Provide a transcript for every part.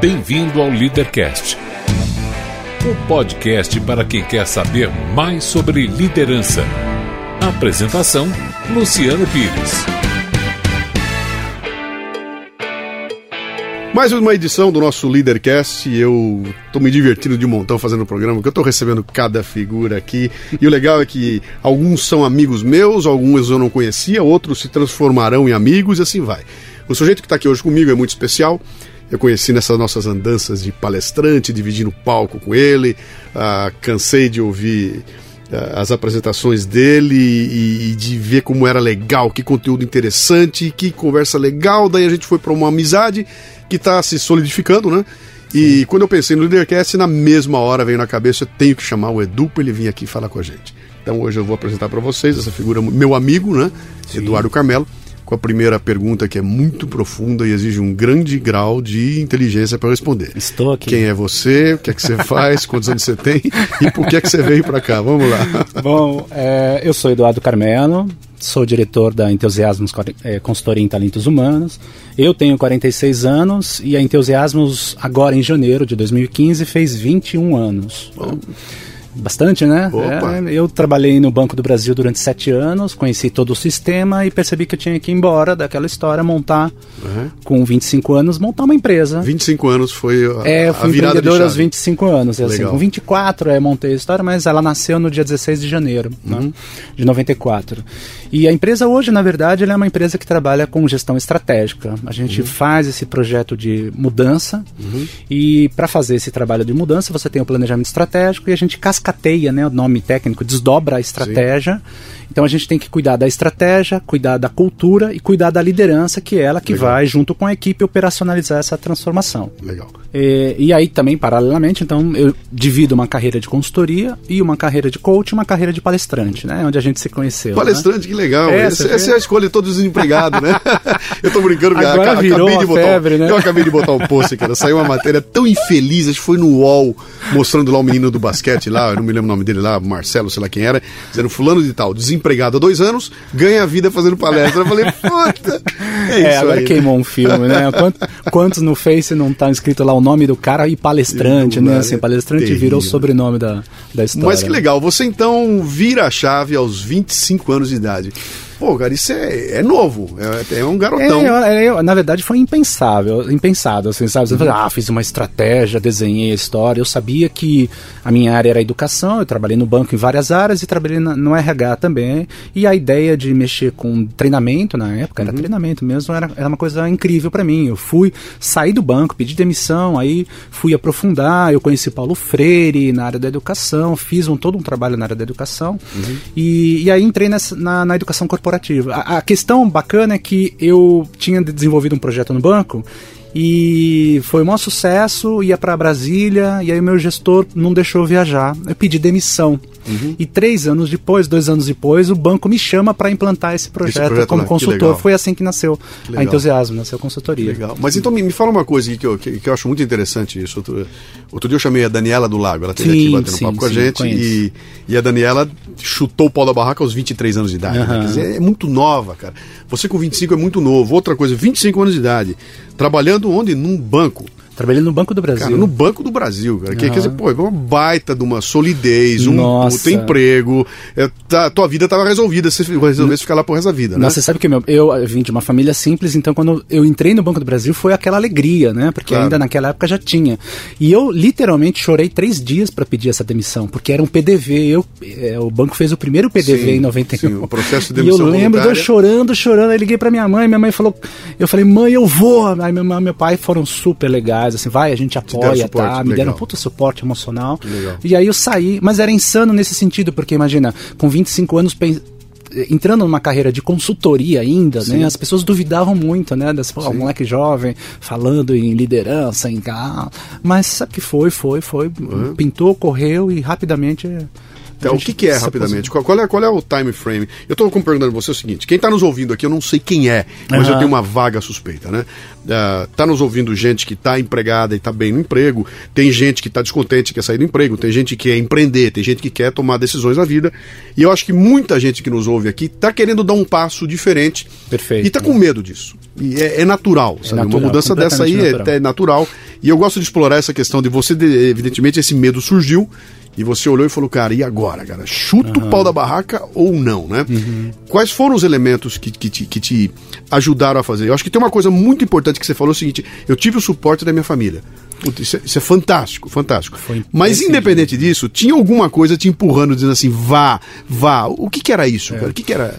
Bem-vindo ao Leadercast, o podcast para quem quer saber mais sobre liderança. Apresentação: Luciano Pires. Mais uma edição do nosso Leadercast eu tô me divertindo de montão fazendo o programa, porque eu tô recebendo cada figura aqui. E o legal é que alguns são amigos meus, alguns eu não conhecia, outros se transformarão em amigos e assim vai. O sujeito que está aqui hoje comigo é muito especial. Eu conheci nessas nossas andanças de palestrante, dividindo palco com ele. Uh, cansei de ouvir uh, as apresentações dele e, e, de ver como era legal, que conteúdo interessante, que conversa legal. Daí a gente foi para uma amizade que está se solidificando, né? E quando eu pensei no Leadercast, na mesma hora veio na cabeça, eu tenho que chamar o Edu para ele vir aqui falar com a gente. Então hoje eu vou apresentar para vocês essa figura, meu amigo, né? Sim. Eduardo Carmelo com a primeira pergunta que é muito profunda e exige um grande grau de inteligência para responder. Estou aqui. Quem é você? O que é que você faz? Quantos anos você tem? E por que é que você veio para cá? Vamos lá. Bom, é, eu sou Eduardo Carmelo, sou diretor da Entusiasmos é, Consultoria em Talentos Humanos. Eu tenho 46 anos e a Entusiasmos, agora em janeiro de 2015, fez 21 anos. Bom. Bastante, né? É, eu trabalhei no Banco do Brasil durante sete anos, conheci todo o sistema e percebi que eu tinha que ir embora daquela história, montar, uhum. com 25 anos, montar uma empresa. 25 anos foi a, é, eu fui a virada empreendedor aos 25 anos. É assim, com 24 é, montei a história, mas ela nasceu no dia 16 de janeiro né, uhum. né, de 94. E a empresa hoje, na verdade, é uma empresa que trabalha com gestão estratégica. A gente uhum. faz esse projeto de mudança uhum. e para fazer esse trabalho de mudança você tem o planejamento estratégico e a gente cascateia, né, o nome técnico, desdobra a estratégia. Sim então a gente tem que cuidar da estratégia, cuidar da cultura e cuidar da liderança, que é ela que Legal. vai, junto com a equipe, operacionalizar essa transformação. Legal. E, e, aí também, paralelamente, então eu divido uma carreira de consultoria e uma carreira de coach e uma carreira de palestrante, né? Onde a gente se conheceu. Né? Palestrante, né? que legal. É, essa, essa é a escolha de todos os empregados, né? eu tô brincando, Agora acabei virou de botar. Febre, né? Eu acabei de botar um post, cara. Saiu uma matéria tão infeliz, acho que foi no UOL, mostrando lá o menino do basquete lá, eu não me lembro o nome dele lá, Marcelo, sei lá quem era, dizendo fulano de tal, desempregado há dois anos, ganha vida fazendo palestra. Eu falei, puta. É, é agora aí, queimou né? um filme, né? Quantos, quantos, no Face não tá escrito lá o nome do cara e palestrante, né? Assim, palestrante terrível. virou o sobrenome da, da história. Mas que legal, você então vira a chave aos 25 anos de idade. Pô, cara, isso é, é novo, é, é um garotão. É, eu, na verdade foi impensável, impensado, assim, sabe? Você uhum. fala, ah, fiz uma estratégia, desenhei a história. Eu sabia que a minha área era educação, eu trabalhei no banco em várias áreas e trabalhei na, no RH também. E a ideia de mexer com treinamento na época, era uhum. treinamento mesmo, era, era uma coisa incrível para mim. Eu fui, saí do banco, pedi demissão, aí fui aprofundar, eu conheci Paulo Freire na área da educação, fiz um, todo um trabalho na área da educação. Uhum. E, e aí entrei nessa, na, na educação corporativa corporativa. A, a questão bacana é que eu tinha desenvolvido um projeto no banco e foi um maior sucesso, ia para Brasília, e aí o meu gestor não deixou viajar. Eu pedi demissão. Uhum. E três anos depois, dois anos depois, o banco me chama para implantar esse projeto, esse projeto como lá. consultor. Foi assim que nasceu que a Entusiasmo, nasceu a consultoria. Legal. Mas então me, me fala uma coisa que eu, que, que, eu acho muito interessante isso. Outro, outro dia eu chamei a Daniela do Lago, ela esteve aqui batendo sim, papo com a gente. E, e, a Daniela chutou o pau da barraca aos 23 anos de idade. Uhum. Né? Dizer, é muito nova, cara. Você com 25 é muito novo. Outra coisa, 25 anos de idade. Trabalhando onde? Num banco. Trabalhei no Banco do Brasil. Cara, no Banco do Brasil, cara. Que, quer dizer, pô, é uma baita de uma solidez, um Nossa. puta emprego. É, tá, tua vida estava resolvida se resolvesse ficar lá por resto da vida, né? Nossa, você sabe que meu, eu vim de uma família simples, então quando eu entrei no Banco do Brasil foi aquela alegria, né? Porque claro. ainda naquela época já tinha. E eu literalmente chorei três dias para pedir essa demissão, porque era um PDV. Eu, é, o banco fez o primeiro PDV sim, em 91. Sim, o processo de demissão E eu lembro de eu chorando, chorando. Aí liguei para minha mãe, minha mãe falou. Eu falei, mãe, eu vou. Aí meu, meu pai foram super legais, assim, vai, a gente apoia apoia, suporte, tá? Me deram um puta suporte emocional. Legal. E aí eu saí, mas era insano nesse sentido, porque imagina, com 25 anos entrando numa carreira de consultoria ainda, né, Sim. né? As pessoas duvidavam muito, né? Das, pô, moleque jovem falando em liderança, em mas sabe que foi, foi, foi, uhum. pintou, correu e rapidamente então, o que, que é, rapidamente? Qual, qual, é, qual é o time frame? Eu estou perguntando você o seguinte: quem está nos ouvindo aqui, eu não sei quem é, mas uhum. eu tenho uma vaga suspeita, né? Está uh, nos ouvindo gente que está empregada e está bem no emprego, tem gente que está descontente, quer sair do emprego, tem gente que quer empreender, tem gente que quer tomar decisões na vida. E eu acho que muita gente que nos ouve aqui está querendo dar um passo diferente. Perfeito. E está com medo disso. E é, é natural, é sabe? Natural, uma mudança dessa aí é natural. É, é natural. E eu gosto de explorar essa questão de você, de, evidentemente, esse medo surgiu e você olhou e falou, cara, e agora, cara? Chuta uhum. o pau da barraca ou não, né? Uhum. Quais foram os elementos que, que, te, que te ajudaram a fazer? Eu acho que tem uma coisa muito importante que você falou, é o seguinte, eu tive o suporte da minha família. Puta, isso, é, isso, é, fantástico, fantástico. Mas independente disso, tinha alguma coisa te empurrando, dizendo assim, vá, vá. O que, que era isso, é. cara? O que, que era?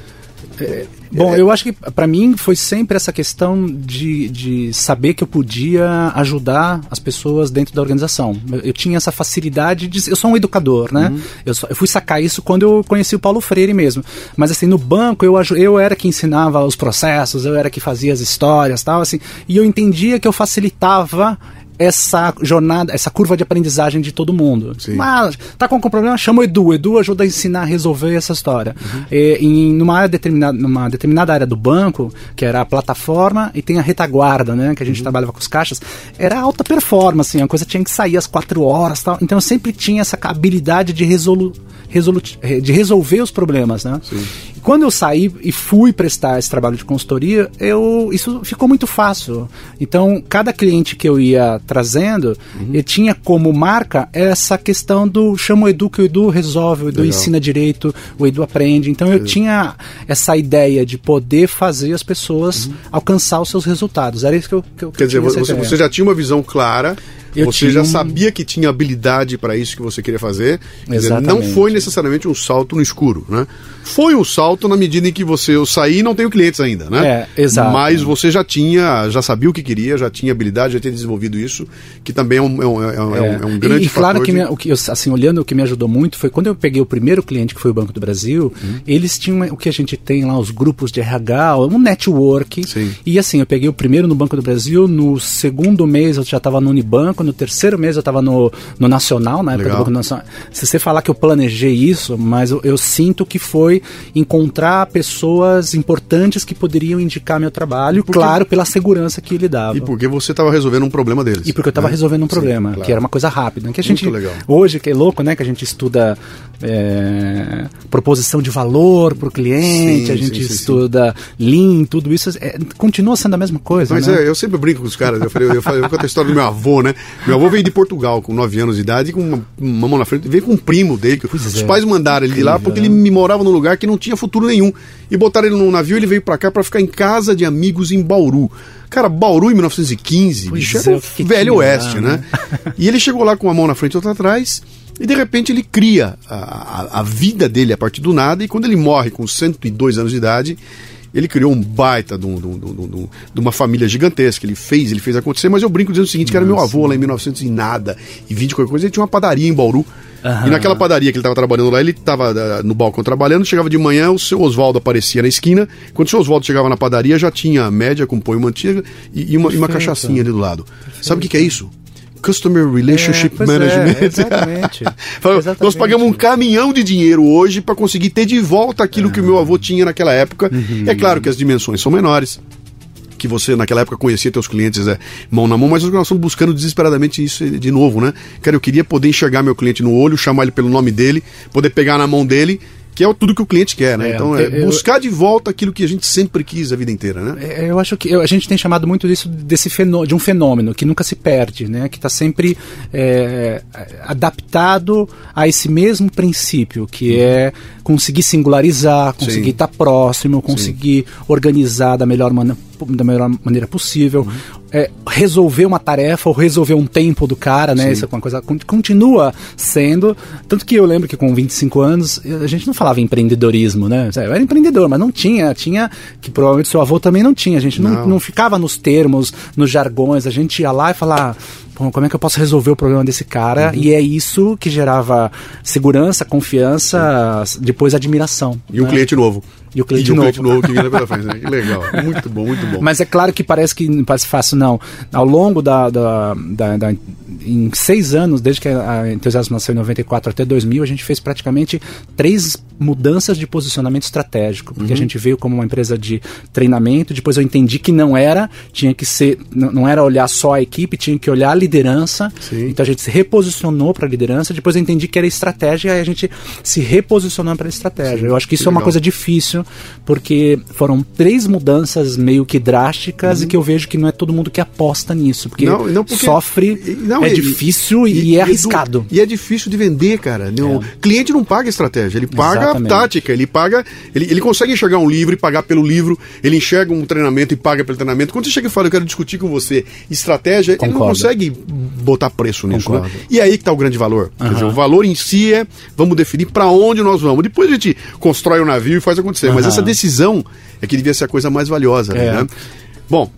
É, bom, eu acho que para mim foi sempre essa questão de, de saber que eu podia ajudar as pessoas dentro da organização. Eu, eu tinha essa facilidade de. Eu sou um educador, né? Uhum. Eu, só, eu, fui sacar isso quando eu conheci o Paulo Freire mesmo. Mas assim, no banco eu, eu era que ensinava os processos, eu era que fazia as histórias tal, assim. E eu entendia que eu facilitava essa jornada, essa curva de aprendizagem de todo mundo. Sim. Mas tá com algum problema, chama o Edu. Edu ajuda a ensinar a resolver essa história. Uhum. E, em numa, determinada, numa determinada área do banco, que era a plataforma e tem a retaguarda, né? Que a gente uhum. trabalhava com os caixas, era alta performance, assim, a coisa tinha que sair às quatro horas tal. Então eu sempre tinha essa habilidade de, resolu, resolu, de resolver os problemas, né? Sim quando eu saí e fui prestar esse trabalho de consultoria, eu, isso ficou muito fácil. Então, cada cliente que eu ia trazendo, uhum. eu tinha como marca essa questão do chama o Edu que o Edu resolve, o Edu Legal. ensina direito, o Edu aprende. Então, eu tinha essa ideia de poder fazer as pessoas uhum. alcançar os seus resultados. Era isso que eu, que eu Quer dizer, você, você já tinha uma visão clara eu você tinha... já sabia que tinha habilidade para isso que você queria fazer. Dizer, não foi necessariamente um salto no escuro, né? Foi um salto na medida em que você eu saí e não tenho clientes ainda, né? É, exato. Mas você já tinha, já sabia o que queria, já tinha habilidade, já tinha desenvolvido isso, que também é um, é um, é um, é. é um grande e, e claro que, de... o que assim olhando o que me ajudou muito foi quando eu peguei o primeiro cliente que foi o Banco do Brasil, hum. eles tinham o que a gente tem lá os grupos de RH, um network. Sim. E assim eu peguei o primeiro no Banco do Brasil, no segundo mês eu já estava no Unibanco no terceiro mês eu estava no, no Nacional, na época Legal. do Banco Nacional. Se você falar que eu planejei isso, mas eu, eu, sinto que foi encontrar pessoas importantes que poderiam indicar meu trabalho, porque... claro, pela segurança que ele dava. E porque você estava resolvendo um problema deles. E porque eu estava né? resolvendo um problema, Sim, claro. que era uma coisa rápida. Que a gente. Hoje, que é louco, né? Que a gente estuda é, proposição de valor para o cliente, sim, a gente sim, estuda sim. Lean, tudo isso. É, continua sendo a mesma coisa. Mas né? é, eu sempre brinco com os caras. Eu, falei, eu, falei, eu conto a história do meu avô, né? Meu avô veio de Portugal com 9 anos de idade, com uma, uma mão na frente, veio com um primo dele. Que os é. pais mandaram ele de lá porque ele me morava num lugar que não tinha futuro nenhum. E botaram ele num navio ele veio para cá para ficar em casa de amigos em Bauru. Cara, Bauru em 1915, pois bicho, era é, velho oeste, lá, né? né? e ele chegou lá com uma mão na frente e outra atrás. E de repente ele cria a, a, a, vida dele a partir do nada. E quando ele morre com 102 anos de idade, ele criou um baita de, um, de, um, de, uma família gigantesca. Ele fez, ele fez acontecer. Mas eu brinco dizendo o seguinte: que era meu avô lá em 1900 e nada, e 20 qualquer coisa, ele tinha uma padaria em Bauru. Uhum. E naquela padaria que ele estava trabalhando lá, ele estava uh, no balcão trabalhando, chegava de manhã, o seu Oswaldo aparecia na esquina. Quando o seu Oswaldo chegava na padaria, já tinha média com pão e manteiga e, e, uma, e uma cachaçinha ali do lado. Perfeito. Sabe o que, que é isso? Customer Relationship é, Management. É, exatamente. exatamente. Nós pagamos um caminhão de dinheiro hoje para conseguir ter de volta aquilo que o meu avô tinha naquela época. Uhum. É claro que as dimensões são menores que você naquela época conhecia teus clientes é, mão na mão, mas nós estamos buscando desesperadamente isso de novo, né? Cara, eu queria poder enxergar meu cliente no olho, chamar ele pelo nome dele, poder pegar na mão dele que é tudo que o cliente quer, né? É, então é eu, buscar de volta aquilo que a gente sempre quis a vida inteira, né? É, eu acho que eu, a gente tem chamado muito disso desse fenô, de um fenômeno que nunca se perde, né? Que está sempre é, adaptado a esse mesmo princípio, que uhum. é conseguir singularizar, conseguir estar tá próximo, conseguir Sim. organizar da melhor maneira da melhor maneira possível, uhum. É, resolver uma tarefa ou resolver um tempo do cara, né? Sim. Isso é uma coisa continua sendo. Tanto que eu lembro que com 25 anos a gente não falava em empreendedorismo, né? Eu era empreendedor, mas não tinha. Tinha, que provavelmente seu avô também não tinha. A gente não, não, não ficava nos termos, nos jargões, a gente ia lá e falava como é que eu posso resolver o problema desse cara? Uhum. E é isso que gerava segurança, confiança, depois admiração. E né? um cliente novo. E o cliente e novo. cliente novo que vinha pela frente. Né? Que legal. Muito bom, muito bom. Mas é claro que parece que não parece fácil, não. Ao longo da, da, da, da em seis anos, desde que a Entusiasmo nasceu em 94 até 2000, a gente fez praticamente três mudanças de posicionamento estratégico. Porque uhum. a gente veio como uma empresa de treinamento, depois eu entendi que não era, tinha que ser, não era olhar só a equipe, tinha que olhar a liderança. Sim. Então a gente se reposicionou para a liderança. Depois eu entendi que era estratégia e a gente se reposicionou para a estratégia. eu acho que isso que é uma coisa difícil, porque foram três mudanças meio que drásticas e que eu vejo que não é todo mundo que aposta nisso, porque, Uhum. Não, não, porque- sofre, e- não, é e- difícil e, é arriscado. E é difícil de vender, cara. Não- O cliente não paga estratégia, ele paga Exatamente. a tática, ele paga. Ele, ele consegue enxergar um livro e pagar pelo livro, ele enxerga um treinamento e paga pelo treinamento. Quando você chega e fala, eu quero discutir com você estratégia, ele não Concordo. consegue botar preço nisso. Né? E aí que tá o grande valor. Quer dizer, o valor em si é vamos definir para onde nós vamos. Depois a gente constrói o navio e faz acontecer. Mas Aham. essa decisão é que devia ser a coisa mais valiosa. É. Né? Bom,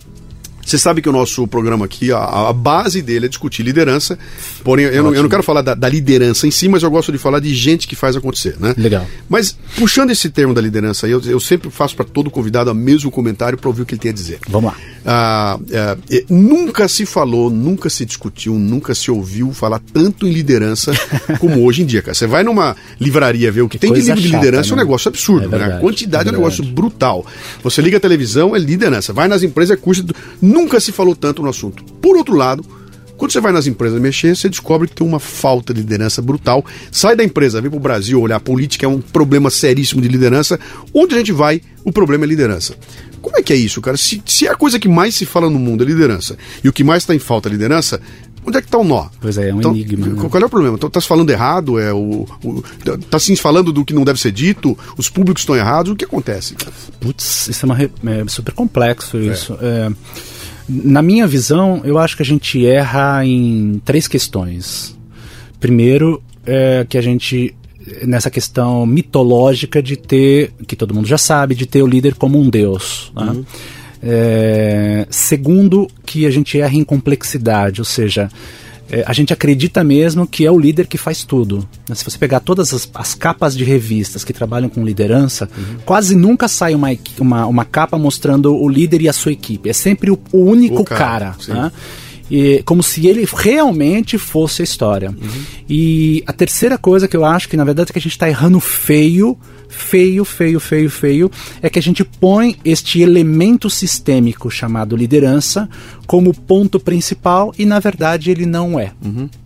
você sabe que o nosso programa aqui, a, a base dele é discutir liderança. Porém, eu não, eu não quero falar da, da liderança em si, mas eu gosto de falar de gente que faz acontecer, né? Legal. Mas, puxando esse termo da liderança aí, eu, eu sempre faço para todo convidado o mesmo comentário para ouvir o que ele tem a dizer. Vamos lá. Ah, é, é, nunca se falou, nunca se discutiu, nunca se ouviu falar tanto em liderança como hoje em dia, cara. Você vai numa livraria ver o que, tem de livro de liderança, é um né? negócio absurdo, É né? A verdade, quantidade é, é um negócio verdade. brutal. Você liga a televisão, é liderança. Vai nas empresas, é curso. do- Nunca se falou tanto no assunto. Por outro lado, quando você vai nas empresas mexer, você descobre que tem uma falta de liderança brutal. Sai da empresa, vem para o Brasil olhar a política, é um problema seríssimo de liderança. Onde a gente vai, o problema é liderança. Como é que é isso, cara? Se, se a coisa que mais se fala no mundo é liderança e o que mais está em falta é liderança, onde é que está o nó? Pois é, é um Então, enigma, né? Qual é o problema? Então, tá se falando errado? É o, o, tá se falando do que não deve ser dito? Os públicos estão errados? O que acontece? Putz, isso é, uma é super complexo isso. É, na minha visão, eu acho que a gente erra em três questões. Primeiro, é que a gente nessa questão mitológica de ter, que todo mundo já sabe, de ter o líder como um deus. né? É, segundo, que a gente erra em complexidade, ou seja, é, a gente acredita mesmo que é o líder que faz tudo. né? Se você pegar todas as, as capas de revistas que trabalham com liderança, quase nunca sai uma, uma, uma capa mostrando o líder e a sua equipe. É sempre o, o único O cara, cara. né? E, como se ele realmente fosse a história. E a terceira coisa que eu acho que, na verdade, é que a gente está errando feio, feio, feio, feio, feio, é que a gente põe este elemento sistêmico chamado liderança como ponto principal e, na verdade, ele não é.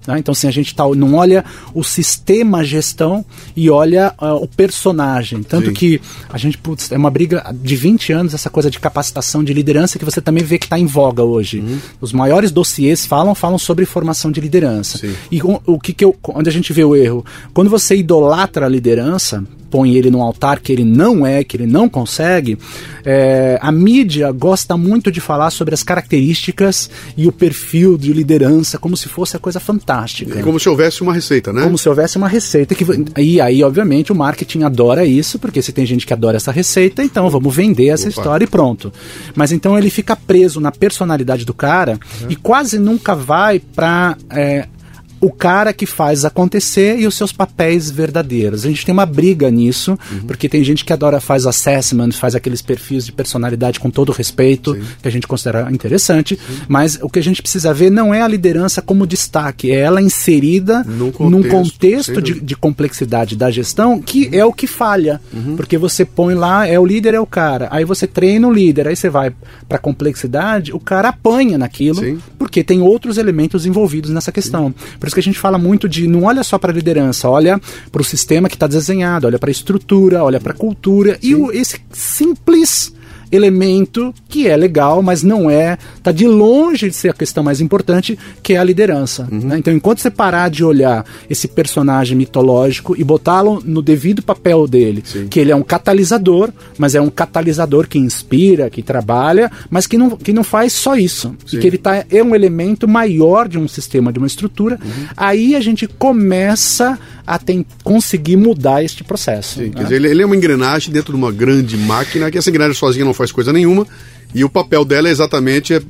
Né? Então, assim, a gente tá, não olha o sistema gestão e olha ah, o personagem. Tanto Sim. que a gente, putz, é uma briga de 20 anos, essa coisa de capacitação de liderança que você também vê que está em voga hoje. Os maiores dossiês falam, falam sobre formação de liderança. Sim. E o, o que, que eu, onde a gente vê o erro? Quando você idolatra a liderança, põe ele num altar que ele não é, que ele não consegue, é, a mídia gosta muito de falar sobre as características e o perfil de liderança como se fosse a coisa fantástica. É como se houvesse uma receita, né? Como se houvesse uma receita que. E aí, obviamente, o marketing adora isso, porque se tem gente que adora essa receita, então vamos vender essa Opa. história e pronto. Mas então ele fica preso na personalidade do cara e quase nunca vai pra. é, o cara que faz acontecer e os seus papéis verdadeiros. A gente tem uma briga nisso, porque tem gente que adora faz assessment, faz aqueles perfis de personalidade com todo respeito, que a gente considera interessante, mas o que a gente precisa ver não é a liderança como destaque, é ela inserida Num num contexto, contexto sem de, de complexidade da gestão que é o que falha. Porque você põe lá, é o líder, é o cara. Aí você treina o líder, aí você vai para complexidade, o cara apanha naquilo, Sim. porque tem outros elementos envolvidos nessa questão. Por isso que a gente fala muito de não olha só para a liderança, olha para o sistema que está desenhado, olha para a estrutura, olha para a cultura. E o, esse simples elemento que é legal, mas não é, tá de longe de ser a questão mais importante, que é a liderança. né? Então, enquanto você parar de olhar esse personagem mitológico e botá-lo no devido papel dele, que ele é um catalisador, mas é um catalisador que inspira, que trabalha, mas que não, que não faz só isso. E que ele tá, é um elemento maior de um sistema, de uma estrutura. Aí a gente começa a tem, conseguir mudar este processo. Sim, né? quer dizer, ele, ele é uma engrenagem dentro de uma grande máquina, que essa engrenagem sozinha não faz coisa nenhuma, e o papel dela é exatamente é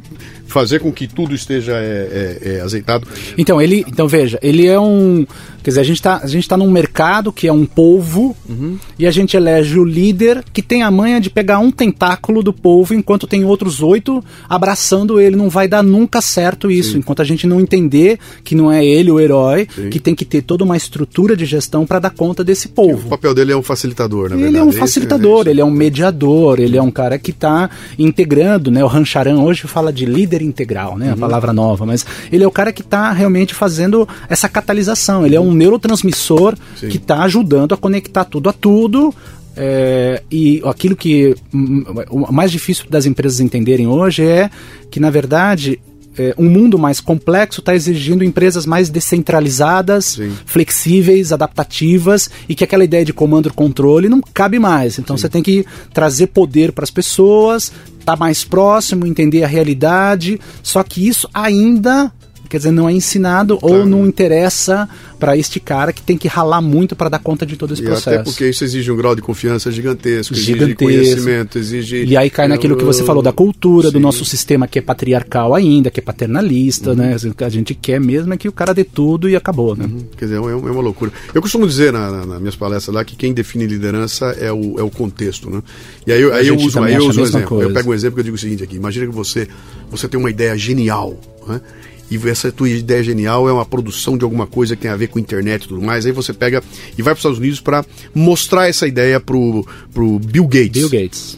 fazer com que tudo esteja é, é, é, azeitado. Então, ele, então veja, ele é um. Quer dizer, a gente está tá num mercado que é um polvo e a gente elege o líder que tem a manha de pegar um tentáculo do polvo enquanto tem outros oito abraçando ele. Não vai dar nunca certo isso, enquanto a gente não entender que não é ele o herói, que tem que ter toda uma estrutura de gestão para dar conta desse O polvo. papel dele é um facilitador, na verdade. Ele é um Esse facilitador, ele é um mediador, ele é um cara que está integrando integrando, né? O Rancharan hoje fala de líder integral, né? A palavra nova, mas ele é o cara que está realmente fazendo essa catalisação. Ele é um neurotransmissor Sim. que está ajudando a conectar tudo a tudo. é, e aquilo que o mais difícil das empresas entenderem hoje é que, na verdade, é, um mundo mais complexo está exigindo empresas mais descentralizadas, Sim. flexíveis, adaptativas e que aquela ideia de comando e controle não cabe mais. Então você tem que trazer poder para as pessoas, estar mais próximo, entender a realidade. Só que isso ainda, quer dizer, não é ensinado ou não interessa para este cara que tem que ralar muito para dar conta de todo esse E processo. até porque isso exige um grau de confiança gigantesco, exige Gigantesco. conhecimento, exige... E aí cai naquilo que você falou da cultura, do Sim. nosso sistema que é patriarcal ainda, que é paternalista, né? O que a gente quer mesmo é que o cara dê tudo e acabou, né? Quer dizer, é uma, é uma loucura. Eu costumo dizer na, na- nas minhas palestras lá que quem define liderança é o, é o contexto, né? E aí, eu- aí eu uso, aí eu uso um exemplo. Eu coisa. pego um exemplo que eu digo o seguinte aqui. Imagina que você, você tem uma ideia genial, né? E essa tua ideia genial é uma produção de alguma coisa que tem a ver com internet e tudo mais. Aí você pega e vai para os Estados Unidos para mostrar essa ideia pro, pro Bill Gates Bill Gates.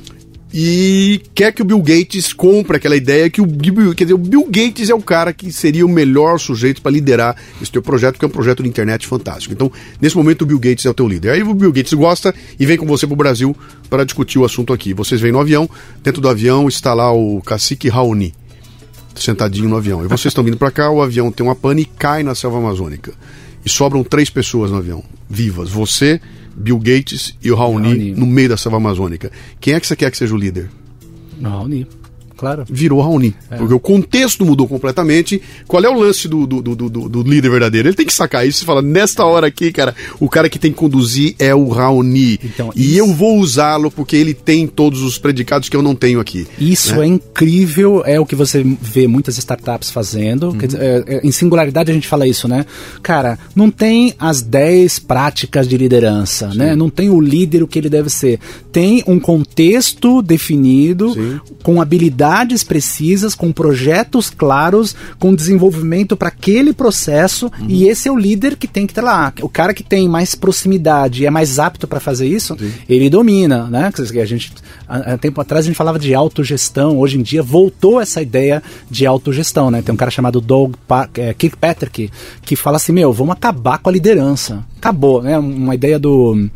e quer que o Bill Gates compre aquela ideia que o Bill, quer dizer, o Bill Gates é o cara que seria o melhor sujeito para liderar esse teu projeto, que é um projeto de internet fantástico. Então, nesse momento o Bill Gates é o teu líder. Aí o Bill Gates gosta e vem com você pro Brasil para discutir o assunto aqui. Vocês vêm no avião, dentro do avião está lá o cacique Raoni, sentadinho no avião. E vocês estão vindo para cá, o avião tem uma pane e cai na selva amazônica. E sobram três pessoas no avião, vivas. Você, Bill Gates e o Raoni, Raoni. no meio da selva amazônica. Quem é que você quer que seja o líder? Raoni, claro. virou Raoni. Porque o contexto mudou completamente. Qual é o lance do, do, do, do- líder verdadeiro? Ele tem que sacar isso e falar, nesta hora aqui, cara, o cara que tem que conduzir é o Raoni. Então, e isso- eu vou usá-lo porque ele tem todos os predicados que eu não tenho aqui. Isso né? é incrível, é o que você vê muitas startups fazendo. Quer dizer, é, é, em singularidade a gente fala isso, né? Cara, não tem as 10 práticas de liderança, né? Não tem o líder o que ele deve ser. Tem um contexto definido, Sim. com precisas, com projetos claros, com desenvolvimento para aquele processo, e esse é o líder que tem que estar lá. O cara que tem mais proximidade e é mais apto para fazer isso, ele domina, né? A gente, há há tempo atrás a gente falava de autogestão, hoje em dia voltou essa ideia de autogestão, né? Tem um cara chamado Doug pa é, Kirkpatrick que fala assim, meu, vamos acabar com a liderança. Acabou, né? Uma ideia do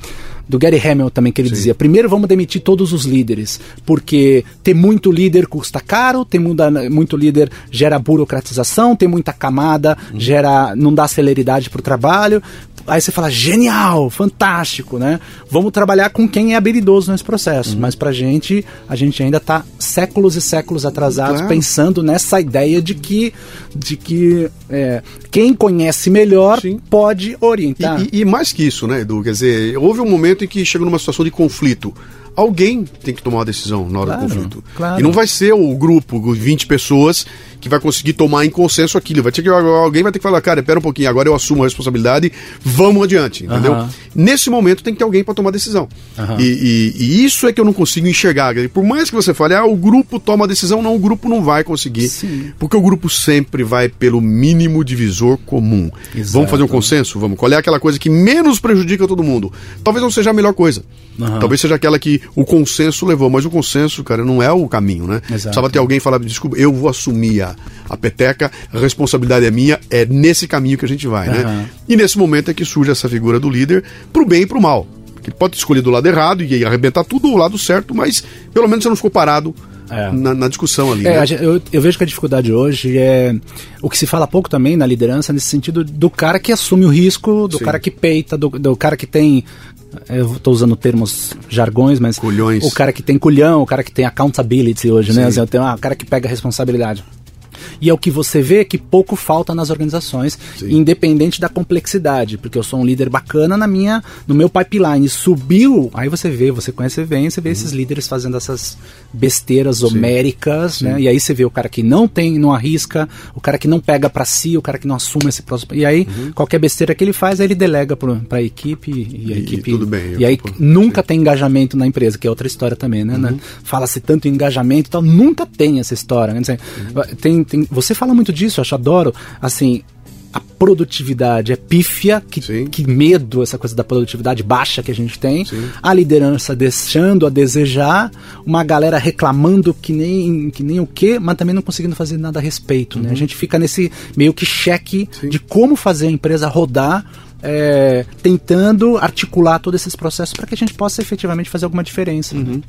do Gary Hamel também, que ele dizia: primeiro vamos demitir todos os líderes, porque ter muito líder custa caro, ter muita, muito líder gera burocratização, ter muita camada gera não dá celeridade para o trabalho. Aí você fala, genial, fantástico, né? Vamos trabalhar com quem é habilidoso nesse processo. Mas pra gente, a gente ainda tá séculos e séculos atrasados Claro. pensando nessa ideia de que, de que é, quem conhece melhor Sim. pode orientar. E, e- e mais que isso, né, Edu? Quer dizer, houve um momento em que chegou numa situação de conflito. Alguém tem que tomar uma decisão na hora Claro, do conflito. claro. E não vai ser o grupo, os 20 pessoas, que vai conseguir tomar em consenso aquilo. Vai ter que, alguém vai ter que falar, cara, espera um pouquinho, agora eu assumo a responsabilidade, vamos adiante, entendeu? Aham. Nesse momento tem que ter alguém para tomar decisão. Aham. E, e- e isso é que eu não consigo enxergar. Por mais que você fale, ah, o grupo toma a decisão, não, o grupo não vai conseguir. Sim. Porque o grupo sempre vai pelo mínimo divisor comum. Exato. Vamos fazer um consenso? Vamos. Qual é aquela coisa que menos prejudica todo mundo? Talvez não seja a melhor coisa. Aham. Talvez seja aquela que o consenso levou, mas o consenso, cara, não é o caminho, né? Exato. Precisava ter alguém falar, desculpa, eu vou assumir a, a peteca, a responsabilidade é minha, é nesse caminho que a gente vai, né? Aham. E nesse momento é que surge essa figura do líder pro bem e pro mal. Que ele pode escolher do lado errado e arrebentar tudo do lado certo, mas pelo menos você não ficou parado É. na, na discussão ali. É, né? eu, eu vejo que a dificuldade hoje é o que se fala pouco também na liderança, nesse sentido do cara que assume o risco, do Sim. cara que peita, do, do cara que tem. Eu estou usando termos jargões, mas. Culhões. O cara que tem culhão, o cara que tem accountability hoje, né? Sim. Assim, tem, ah, o cara que pega responsabilidade. E é o que você vê que pouco falta nas organizações, Sim. independente da complexidade, porque eu sou um líder bacana na minha, no meu pipeline. Subiu, aí você vê, você conhece, você vem, você vê esses líderes fazendo essas besteiras homéricas, né? E aí você vê o cara que não tem, não arrisca, o cara que não pega pra si, o cara que não assume esse próximo. E aí, qualquer besteira que ele faz, aí ele delega pro, pra equipe e a E equipe. tudo bem, E aí nunca tem engajamento na empresa, que é outra história também, né? né? Fala-se tanto em engajamento e tal, nunca tem essa história. Né? Assim, tem, tem, você fala muito disso, eu acho, adoro. Assim, a produtividade é pífia, que, Sim. que medo essa coisa da produtividade baixa que a gente tem, Sim. a liderança deixando a desejar, uma galera reclamando que nem, que nem o quê, mas também não conseguindo fazer nada a respeito. Né? A gente fica nesse meio que cheque Sim. de como fazer a empresa rodar. é, tentando articular todos esses processos para que a gente possa efetivamente fazer alguma diferença. né?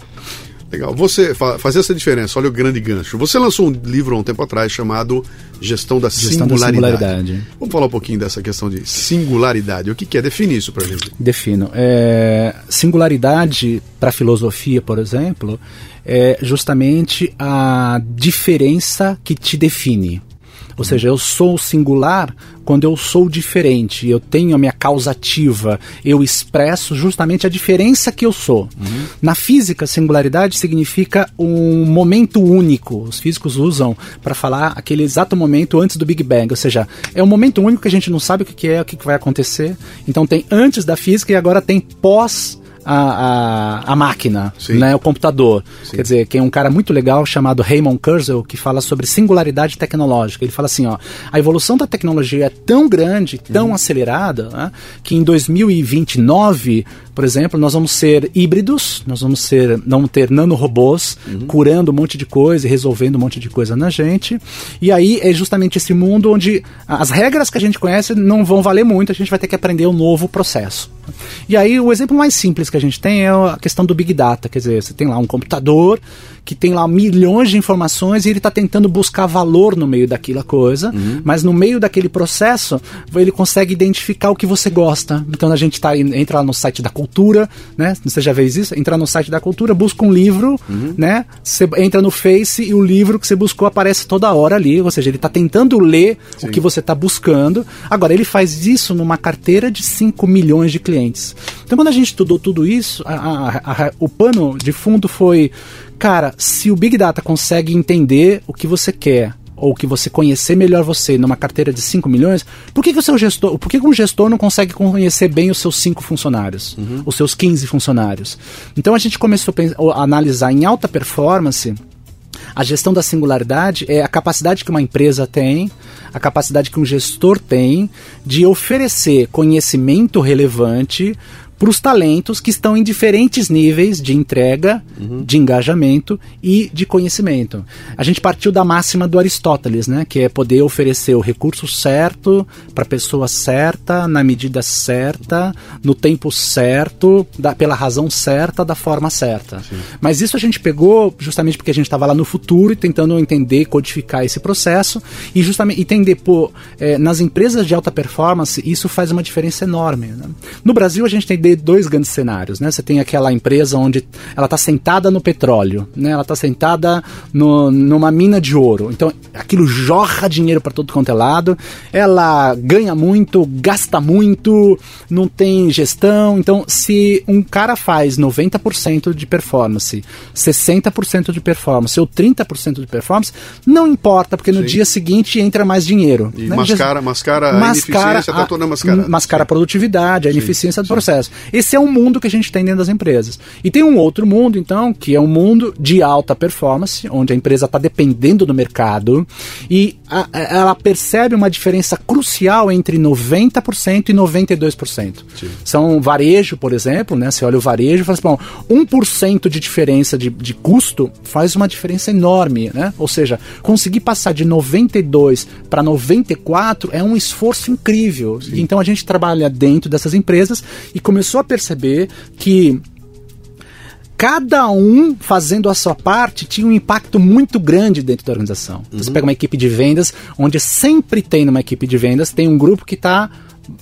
Legal. Você fa fazer essa diferença, olha o grande gancho. Você lançou um livro há um tempo atrás chamado Gestão da, Gestão da singularidade. Singularidade. Vamos falar um pouquinho dessa questão de singularidade. O que, que é? Define isso pra gente. Defino. É, singularidade para a filosofia, por exemplo, é justamente a diferença que te define. Ou seja, eu sou singular quando eu sou diferente, eu tenho a minha causativa, eu expresso justamente a diferença que eu sou. Na física, singularidade significa um momento único. Os físicos usam para falar aquele exato momento antes do Big Bang, ou seja, é um momento único que a gente não sabe o que é, o que que vai acontecer. Então tem antes da física e agora tem pós a, a, a máquina, Sim. né, o computador. Sim. Quer dizer, tem um cara muito legal chamado Raymond Kurzweil que fala sobre singularidade tecnológica. Ele fala assim, ó, a evolução da tecnologia é tão grande, tão acelerada, né, que em 2029, por exemplo, nós vamos ser híbridos, nós vamos ser, vamos ter nanorobôs curando um monte de coisa e resolvendo um monte de coisa na gente. E aí é justamente esse mundo onde as regras que a gente conhece não vão valer muito, a gente vai ter que aprender um novo processo. E aí o exemplo mais simples que a gente tem é a questão do Big Data, quer dizer, você tem lá um computador que tem lá milhões de informações e ele está tentando buscar valor no meio daquela coisa, mas no meio daquele processo ele consegue identificar o que você gosta. Então a gente tá, entra lá no site da cultura, né? Você já fez isso? Entra no site da cultura, busca um livro, né? Você entra no Face e o livro que você buscou aparece toda hora ali, ou seja, ele está tentando ler Sim. o que você está buscando. Agora, ele faz isso numa carteira de 5 milhões de clientes. Então, quando a gente estudou tudo isso, a- a- a- o pano de fundo foi: cara, se o Big Data consegue entender o que você quer. Ou que você conhecer melhor você numa carteira de 5 milhões, por que, que o seu gestor, por que, que um gestor não consegue conhecer bem os seus 5 funcionários, os seus 15 funcionários? Então a gente começou a analisar em alta performance a gestão da singularidade é a capacidade que uma empresa tem, a capacidade que um gestor tem de oferecer conhecimento relevante para os talentos que estão em diferentes níveis de entrega, de engajamento e de conhecimento. A gente partiu da máxima do Aristóteles, né, que é poder oferecer o recurso certo para a pessoa certa, na medida certa, no tempo certo, da, pela razão certa, da forma certa. Mas isso a gente pegou justamente porque a gente estava lá no futuro e tentando entender, codificar esse processo e justamente entender, pô, eh, nas empresas de alta performance isso faz uma diferença enorme. né? No Brasil a gente tem de- dois grandes cenários, né? Você tem aquela empresa onde ela está sentada no petróleo, né? Ela está sentada no- numa mina de ouro. Então aquilo jorra dinheiro para todo quanto é lado. Ela ganha muito, gasta muito, não tem gestão. Então se um cara faz 90% de performance, 60% de performance ou 30% de performance, não importa, porque no Sim. dia seguinte entra mais dinheiro. E né? mascara, mascara, a ineficiência está a- toda mascarada. mascara a produtividade, a ineficiência do processo. Esse é um mundo que a gente tem dentro das empresas. E tem um outro mundo, então, que é um mundo de alta performance, onde a empresa está dependendo do mercado e a- ela percebe uma diferença crucial entre 90% e 92%. São varejo, por exemplo, né? Você olha o varejo e fala assim, bom, 1% de diferença de, de custo faz uma diferença enorme, né? Ou seja, conseguir passar de 92 para 94 é um esforço incrível. Então a gente trabalha dentro dessas empresas e começou a perceber que cada um fazendo a sua parte tinha um impacto muito grande dentro da organização. Você pega uma equipe de vendas, onde sempre tem numa equipe de vendas, tem um grupo que está